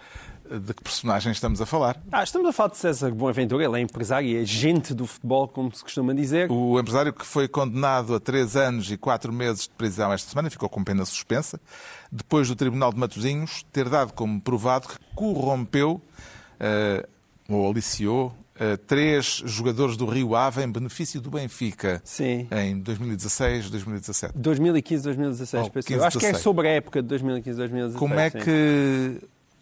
de que personagem estamos a falar. Ah, estamos a falar de César Boaventura, ele é empresário e agente do futebol, como se costuma dizer. O empresário que foi condenado a três anos e quatro meses de prisão esta semana ficou com pena suspensa, depois do Tribunal de Matosinhos ter dado como provado que corrompeu eh, ou aliciou eh, três jogadores do Rio Ave em benefício do Benfica Sim. em 2016, 2017. 2015, 2016, Oh, penso 15, eu. Acho que é 16. sobre a época de 2015, 2016. Como é sim. que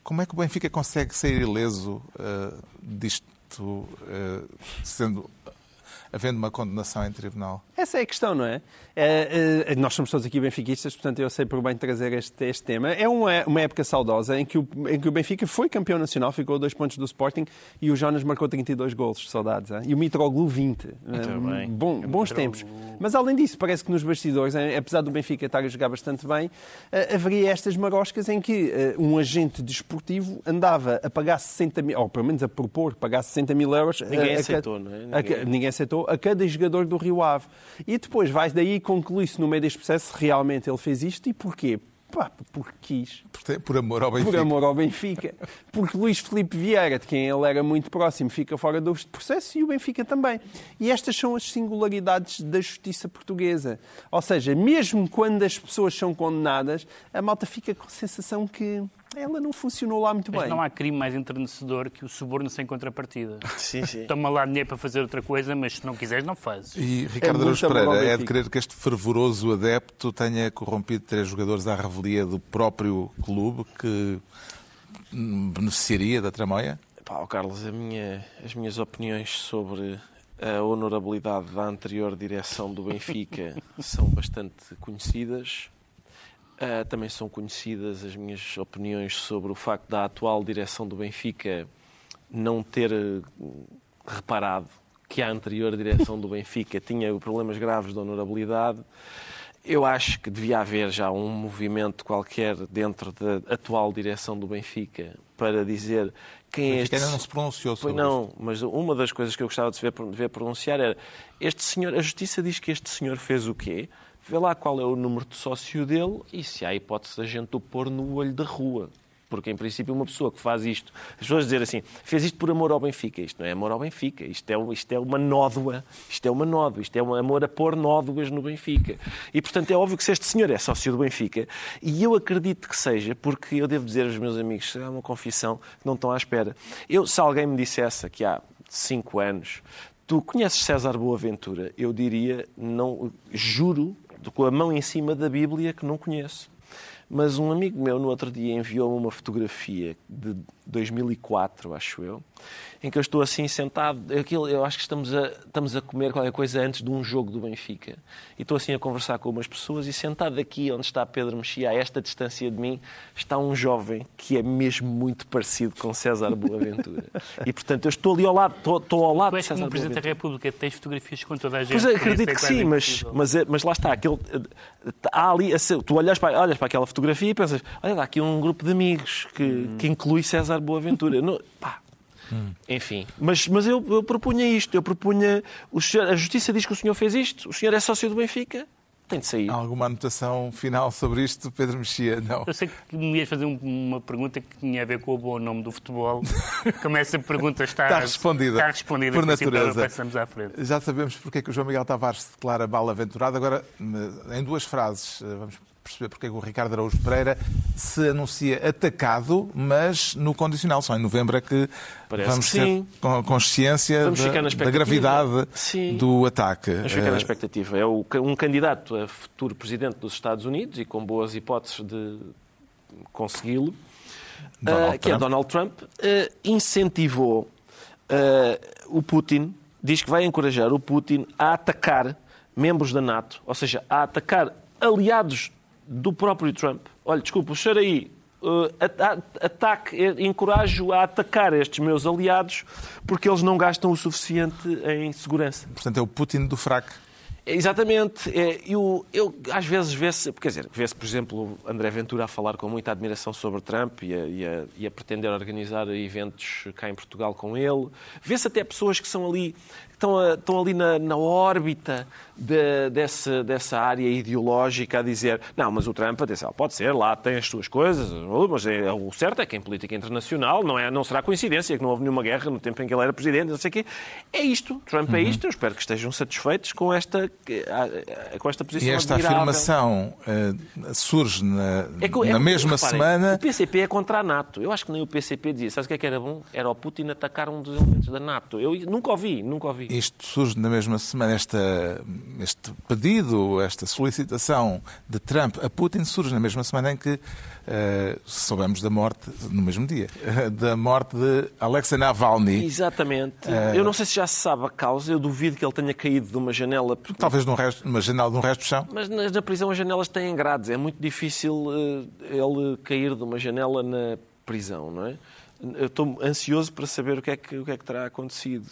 como é que o Benfica consegue sair ileso eh, disto, eh, sendo havendo uma condenação em tribunal? Essa é a questão, não é? É, é, nós somos todos aqui benfiquistas, portanto eu sei por bem trazer este, este tema. É uma, uma época saudosa em que, o, em que o Benfica foi campeão nacional, ficou a dois pontos do Sporting e o Jonas marcou 32 golos, saudades. hein? E o Mitroglou 20. Muito bem. Bom, bons Mitroglou. tempos. Mas além disso, parece que nos bastidores, eh, apesar do Benfica estar a jogar bastante bem, eh, haveria estas maroscas em que eh, um agente desportivo andava a pagar 60 mil, ou pelo menos a propor pagar 60 mil euros. Ninguém a- a aceitou, ca- não é? a ca- Ninguém. ninguém a cada jogador do Rio Ave. E depois vais daí e conclui-se no meio deste processo se realmente ele fez isto e porquê? Pá, porque quis. Por, por amor ao Benfica. Por amor ao Benfica. Porque Luís Filipe Vieira, de quem ele era muito próximo, fica fora do processo e o Benfica também. E estas são as singularidades da justiça portuguesa. Ou seja, mesmo quando as pessoas são condenadas, a malta fica com a sensação que ela não funcionou lá muito Mas bem. não há crime mais entrenecedor que o suborno sem contrapartida. Sim, sim. Toma lá dinheiro para fazer outra coisa, mas se não quiseres, não fazes. E Ricardo É Araújo Pereira, é de crer que este fervoroso adepto tenha corrompido três jogadores à revelia do próprio clube que beneficiaria da tramóia? Pá, ó Carlos, a minha- as minhas opiniões sobre a honorabilidade da anterior direção do Benfica são bastante conhecidas. Ah, também são conhecidas as minhas opiniões sobre o facto da atual direção do Benfica não ter eh, reparado que a anterior direção do Benfica tinha problemas graves de honorabilidade. Eu acho que devia haver já um movimento qualquer dentro da atual direção do Benfica para dizer quem é este ainda não se pronunciou sobre não, mas uma das coisas que eu gostava de ver, de ver pronunciar era este senhor, a justiça diz que este senhor fez o quê? Vê lá qual é o número de sócio dele e se há hipótese da gente o pôr no olho da rua. Porque, em princípio, uma pessoa que faz isto, as pessoas dizer assim, fez isto por amor ao Benfica. Isto não é amor ao Benfica, isto é, isto é uma nódoa, isto é uma nódoa, isto é um amor a pôr nódoas no Benfica. E, portanto, é óbvio que se este senhor é sócio do Benfica, e eu acredito que seja, porque eu devo dizer aos meus amigos, é uma confissão que não estão à espera. Eu, se alguém me dissesse que há cinco anos, tu conheces César Boaventura, eu diria, não, juro, com a mão em cima da Bíblia, que não conheço. Mas um amigo meu no outro dia enviou-me uma fotografia de 2004, acho eu, em que eu estou assim sentado. Aquilo, eu acho que estamos a, estamos a comer qualquer coisa antes de um jogo do Benfica. E estou assim a conversar com umas pessoas e sentado aqui onde está Pedro Mexia, a esta distância de mim, está um jovem que é mesmo muito parecido com César Boaventura. E portanto eu estou ali ao lado, estou, estou ao lado Tu de és César como Presidente da. República, tens fotografias com toda a gente. Pois é, acredito que sim, mas, mas, é- mas lá está, aquele, há ali, tu olhas para, olhas para aquela fotografia e pensas, olha lá, aqui um grupo de amigos que, que inclui César Boaventura. Não, pá, Enfim, mas, mas eu, eu propunha isto, eu propunha, o senhor, a justiça diz que o senhor fez isto, o senhor é sócio do Benfica, tem de sair. Há alguma anotação final sobre isto, Pedro Mexia? Não. Eu sei que me ias fazer um- uma pergunta que tinha a ver com o bom nome do futebol. Como essa pergunta está, Está respondida. Está respondida Por então natureza. Passamos à frente. Já sabemos porque é que o João Miguel Tavares se declara mal-aventurado. Agora, em duas frases, eh, vamos perceber porque é que o Ricardo Araújo Pereira se anuncia atacado, mas no condicional. Só em novembro é que Parece vamos que ter consciência Vamos da, da gravidade Sim. do ataque. Vamos ficar na Eh, expectativa. É um candidato a futuro presidente dos Estados Unidos e com boas hipóteses de consegui-lo, Donald ah, que é Trump. Donald Trump, ah, incentivou ah, o Putin, diz que vai encorajar o Putin a atacar membros da NATO, ou seja, a atacar aliados do próprio Trump. Olha, desculpa, o senhor aí uh, ataque, encorajo a atacar estes meus aliados porque eles não gastam o suficiente em segurança. Portanto, é o Putin do fraco. Exatamente. É, eu, eu, às vezes vê-se, quer dizer, vê-se, por exemplo, André Ventura a falar com muita admiração sobre Trump e a, e a, e a pretender organizar eventos cá em Portugal com ele. Vê-se até pessoas que são ali estão, a, estão ali na, na órbita de, dessa, dessa área ideológica a dizer não, mas o Trump, atenção, pode ser, lá tem as suas coisas, mas é, o certo é que em política internacional não, é, não será coincidência que não houve nenhuma guerra no tempo em que ele era presidente, não sei o quê. É isto, Trump é uhum. é isto, eu espero que estejam satisfeitos com esta, com esta posição E esta admirável. afirmação uh, surge na, é que, é na mesma reparem, semana... O PCP é contra a NATO. Eu acho que nem o PCP dizia, sabes o que é que era bom? Era o Putin atacar um dos elementos da NATO. Eu nunca ouvi, nunca ouvi. Isto surge na mesma semana, esta, este pedido, esta solicitação de Trump a Putin surge na mesma semana em que uh, soubemos da morte, no mesmo dia, da morte de Alexei Navalny. Exatamente. Uh, eu não sei se já se sabe a causa, eu duvido que ele tenha caído de uma janela. Porque... Talvez num resto, numa janela de um resto do chão. Mas na, na prisão as janelas têm grades, é muito difícil uh, ele cair de uma janela na prisão, não é? Eu estou ansioso para saber o que é que, o que, é que terá acontecido.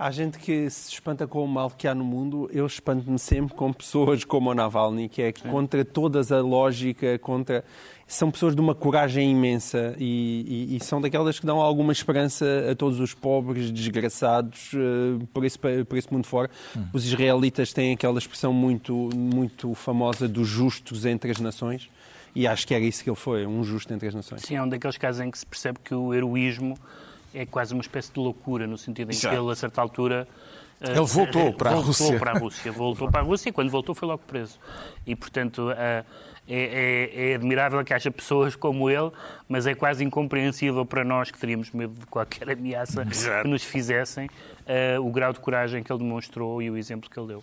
Há gente que se espanta com o mal que há no mundo. Eu espanto-me sempre com pessoas como o Navalny, que é contra toda a lógica, contra... São pessoas de uma coragem imensa e, e, e, são daquelas que dão alguma esperança a todos os pobres, desgraçados, uh, por, esse, por esse mundo fora. Hum. Os israelitas têm aquela expressão muito, muito famosa dos justos entre as nações e acho que era isso que ele foi, um justo entre as nações. Sim, é um daqueles casos em que se percebe que o heroísmo é quase uma espécie de loucura, no sentido em que ele, a certa altura. Eh, ele voltou uh, para a voltou Rússia. Para a Rússia. Voltou para a Rússia e quando voltou foi logo preso. E, portanto, uh, é, é, é, admirável que haja pessoas como ele, mas é quase incompreensível para nós que teríamos medo de qualquer ameaça Exato. que nos fizessem uh, o grau de coragem que ele demonstrou e o exemplo que ele deu.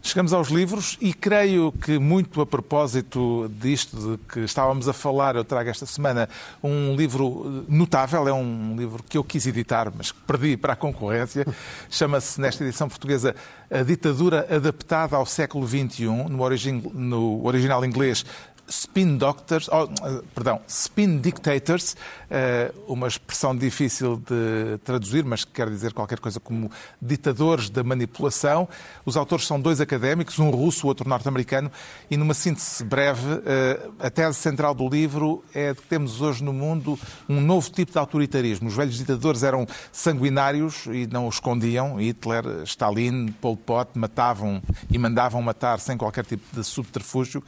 Chegamos aos livros e creio que, muito a propósito disto de que estávamos a falar, eu trago esta semana um livro notável, é um livro que eu quis editar, mas perdi para a concorrência. Chama-se, nesta edição portuguesa, A Ditadura Adaptada ao Século XXI, no, origin, no original inglês spin doctors, oh, perdão, spin dictators, eh, uma expressão difícil de traduzir, mas que quer dizer qualquer coisa como ditadores da manipulação. Os autores são dois académicos, um russo, outro norte-americano, e numa síntese breve, eh, a tese central do livro é de que temos hoje no mundo um novo tipo de autoritarismo. Os velhos ditadores eram sanguinários e não o escondiam. Hitler, Stalin, Pol Pot matavam e mandavam matar sem qualquer tipo de subterfúgio.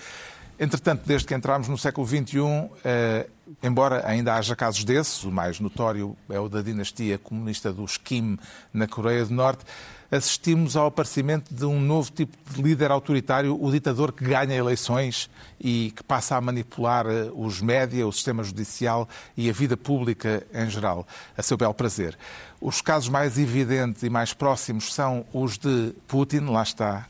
Entretanto, desde que entramos no século XXI, eh, embora ainda haja casos desses, o mais notório é o da dinastia comunista dos Kim na Coreia do Norte, assistimos ao aparecimento de um novo tipo de líder autoritário, o ditador que ganha eleições e que passa a manipular eh, os média, o sistema judicial e a vida pública em geral, a seu bel prazer. Os casos mais evidentes e mais próximos são os de Putin, lá está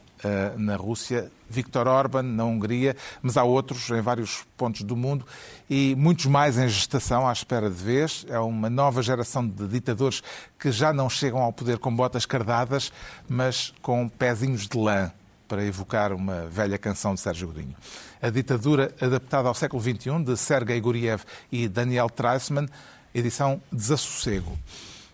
na Rússia, Viktor Orban na Hungria, mas há outros em vários pontos do mundo e muitos mais em gestação à espera de vez. É uma nova geração de ditadores que já não chegam ao poder com botas cardadas, mas com pezinhos de lã, para evocar uma velha canção de Sérgio Godinho. A ditadura adaptada ao século XXI, de Sergei Guriev e Daniel Treisman, edição Desassossego.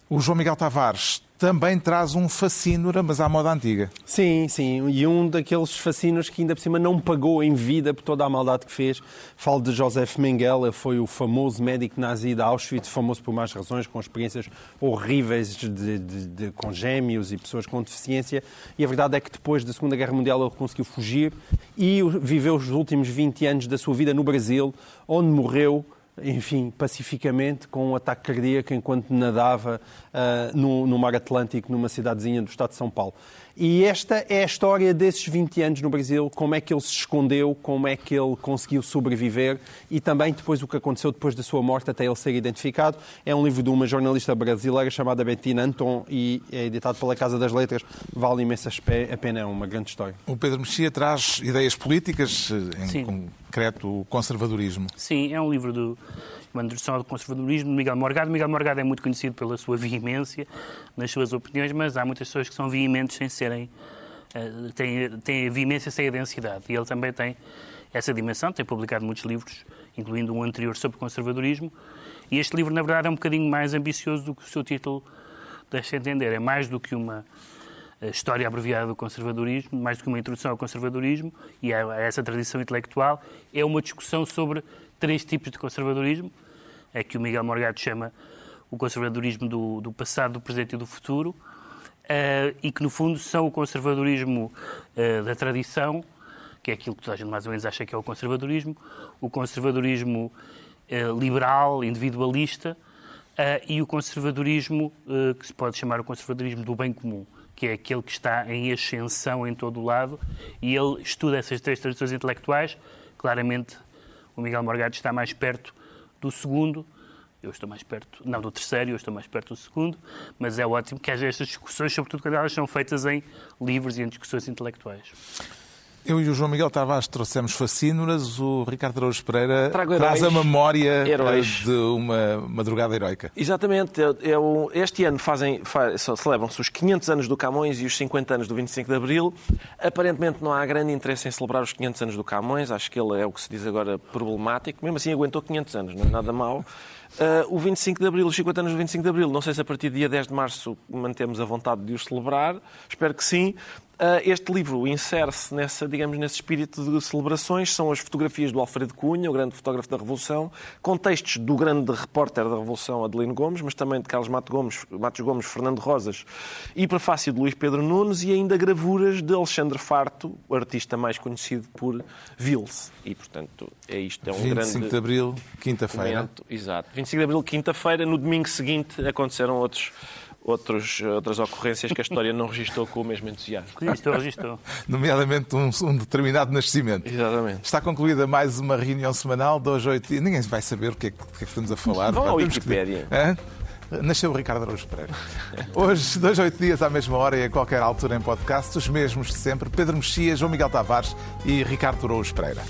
O João Miguel Tavares também traz um fascínora, mas à moda antiga. Sim, sim, e um daqueles fascínoras que ainda por cima não pagou em vida por toda a maldade que fez. Falo de Josef Mengele, foi o famoso médico nazi de Auschwitz, famoso por mais razões, com experiências horríveis de, de, de, com gêmeos e pessoas com deficiência. E a verdade é que depois da Segunda Guerra Mundial ele conseguiu fugir e viveu os últimos 20 anos da sua vida no Brasil, onde morreu enfim, pacificamente, com um ataque cardíaco enquanto nadava uh, no, no, mar Atlântico, numa cidadezinha do estado de São Paulo. E esta é a história desses 20 anos no Brasil, como é que ele se escondeu, como é que ele conseguiu sobreviver e também depois o que aconteceu depois da sua morte até ele ser identificado. É um livro de uma jornalista brasileira chamada Bettina Anton e é editado pela Casa das Letras. Vale imensa a pena, é uma grande história. O Pedro Mexia traz ideias políticas, eh, em Sim. concreto o conservadorismo. Sim, é um livro do uma introdução ao conservadorismo Miguel Morgado. Miguel Morgado é muito conhecido pela sua veemência nas suas opiniões, mas há muitas pessoas que são veementes sem serem. Uh, têm, têm veemência sem a densidade. E ele também tem essa dimensão, tem publicado muitos livros incluindo um anterior sobre conservadorismo. E este livro, na verdade, é um bocadinho mais ambicioso do que o seu título deixa entender. É mais do que uma eh, história abreviada do conservadorismo, mais do que uma introdução ao conservadorismo e a, essa tradição intelectual. É uma discussão sobre três tipos de conservadorismo, é que o Miguel Morgado chama o conservadorismo do, do passado, do presente e do futuro, uh, e que, no fundo, são o conservadorismo uh, da tradição, que é aquilo que toda a gente mais ou menos acha que é o conservadorismo, o conservadorismo uh, liberal, individualista, e o conservadorismo que se pode chamar o conservadorismo do bem comum, que é aquele que está em ascensão em todo o lado, e ele estuda essas três tradições intelectuais. Claramente, o Miguel Morgado está mais perto do segundo, eu estou mais perto, não do terceiro, eu estou mais perto do segundo, mas é ótimo que haja estas discussões, sobretudo quando elas são feitas em livros e em discussões intelectuais. Eu e o João Miguel Tavares trouxemos fascínoras, o Ricardo Araújo Pereira Trago traz a memória eh, heróis. de uma madrugada heroica. Exatamente. Eu, eu, este ano fazem, faz, celebram-se os 500 anos do Camões e os 50 anos do 25 de Abril. Aparentemente não há grande interesse em celebrar os 500 anos do Camões. Acho que ele é o que se diz agora problemático. Mesmo assim aguentou 500 anos, não é nada mau. Uh, o 25 de Abril, os 50 anos do 25 de Abril, não sei se a partir do dia 10 de Março mantemos a vontade de os celebrar, espero que sim. Ah, este livro insere-se nessa, digamos, nesse espírito de celebrações. São as fotografias do Alfredo Cunha, o grande fotógrafo da Revolução, com textos do grande repórter da Revolução, Adelino Gomes, mas também de Carlos Matos Gomes, Matos Gomes Fernando Rosas e prefácio de Luís Pedro Nunes e ainda gravuras de Alexandre Farto, o artista mais conhecido por Vils. E, portanto, é isto. É um 25 grande de Abril, quinta-feira. Exato. 25 de Abril, quinta-feira. No domingo seguinte aconteceram outros outros, outras ocorrências que a história não registou com o mesmo entusiasmo. Registou, registou. Nomeadamente um, um, determinado nascimento. Exatamente. Está concluída mais uma reunião semanal de hoje, oito dias. Ninguém vai saber o que é que, que, é que estamos a falar. Vão à Wikipédia. Que... Nasceu o Ricardo Araújo Pereira. Hoje, dois, oito dias à mesma hora e a qualquer altura em podcast, os mesmos de sempre, Pedro Mexia, João Miguel Tavares e Ricardo Araújo Pereira.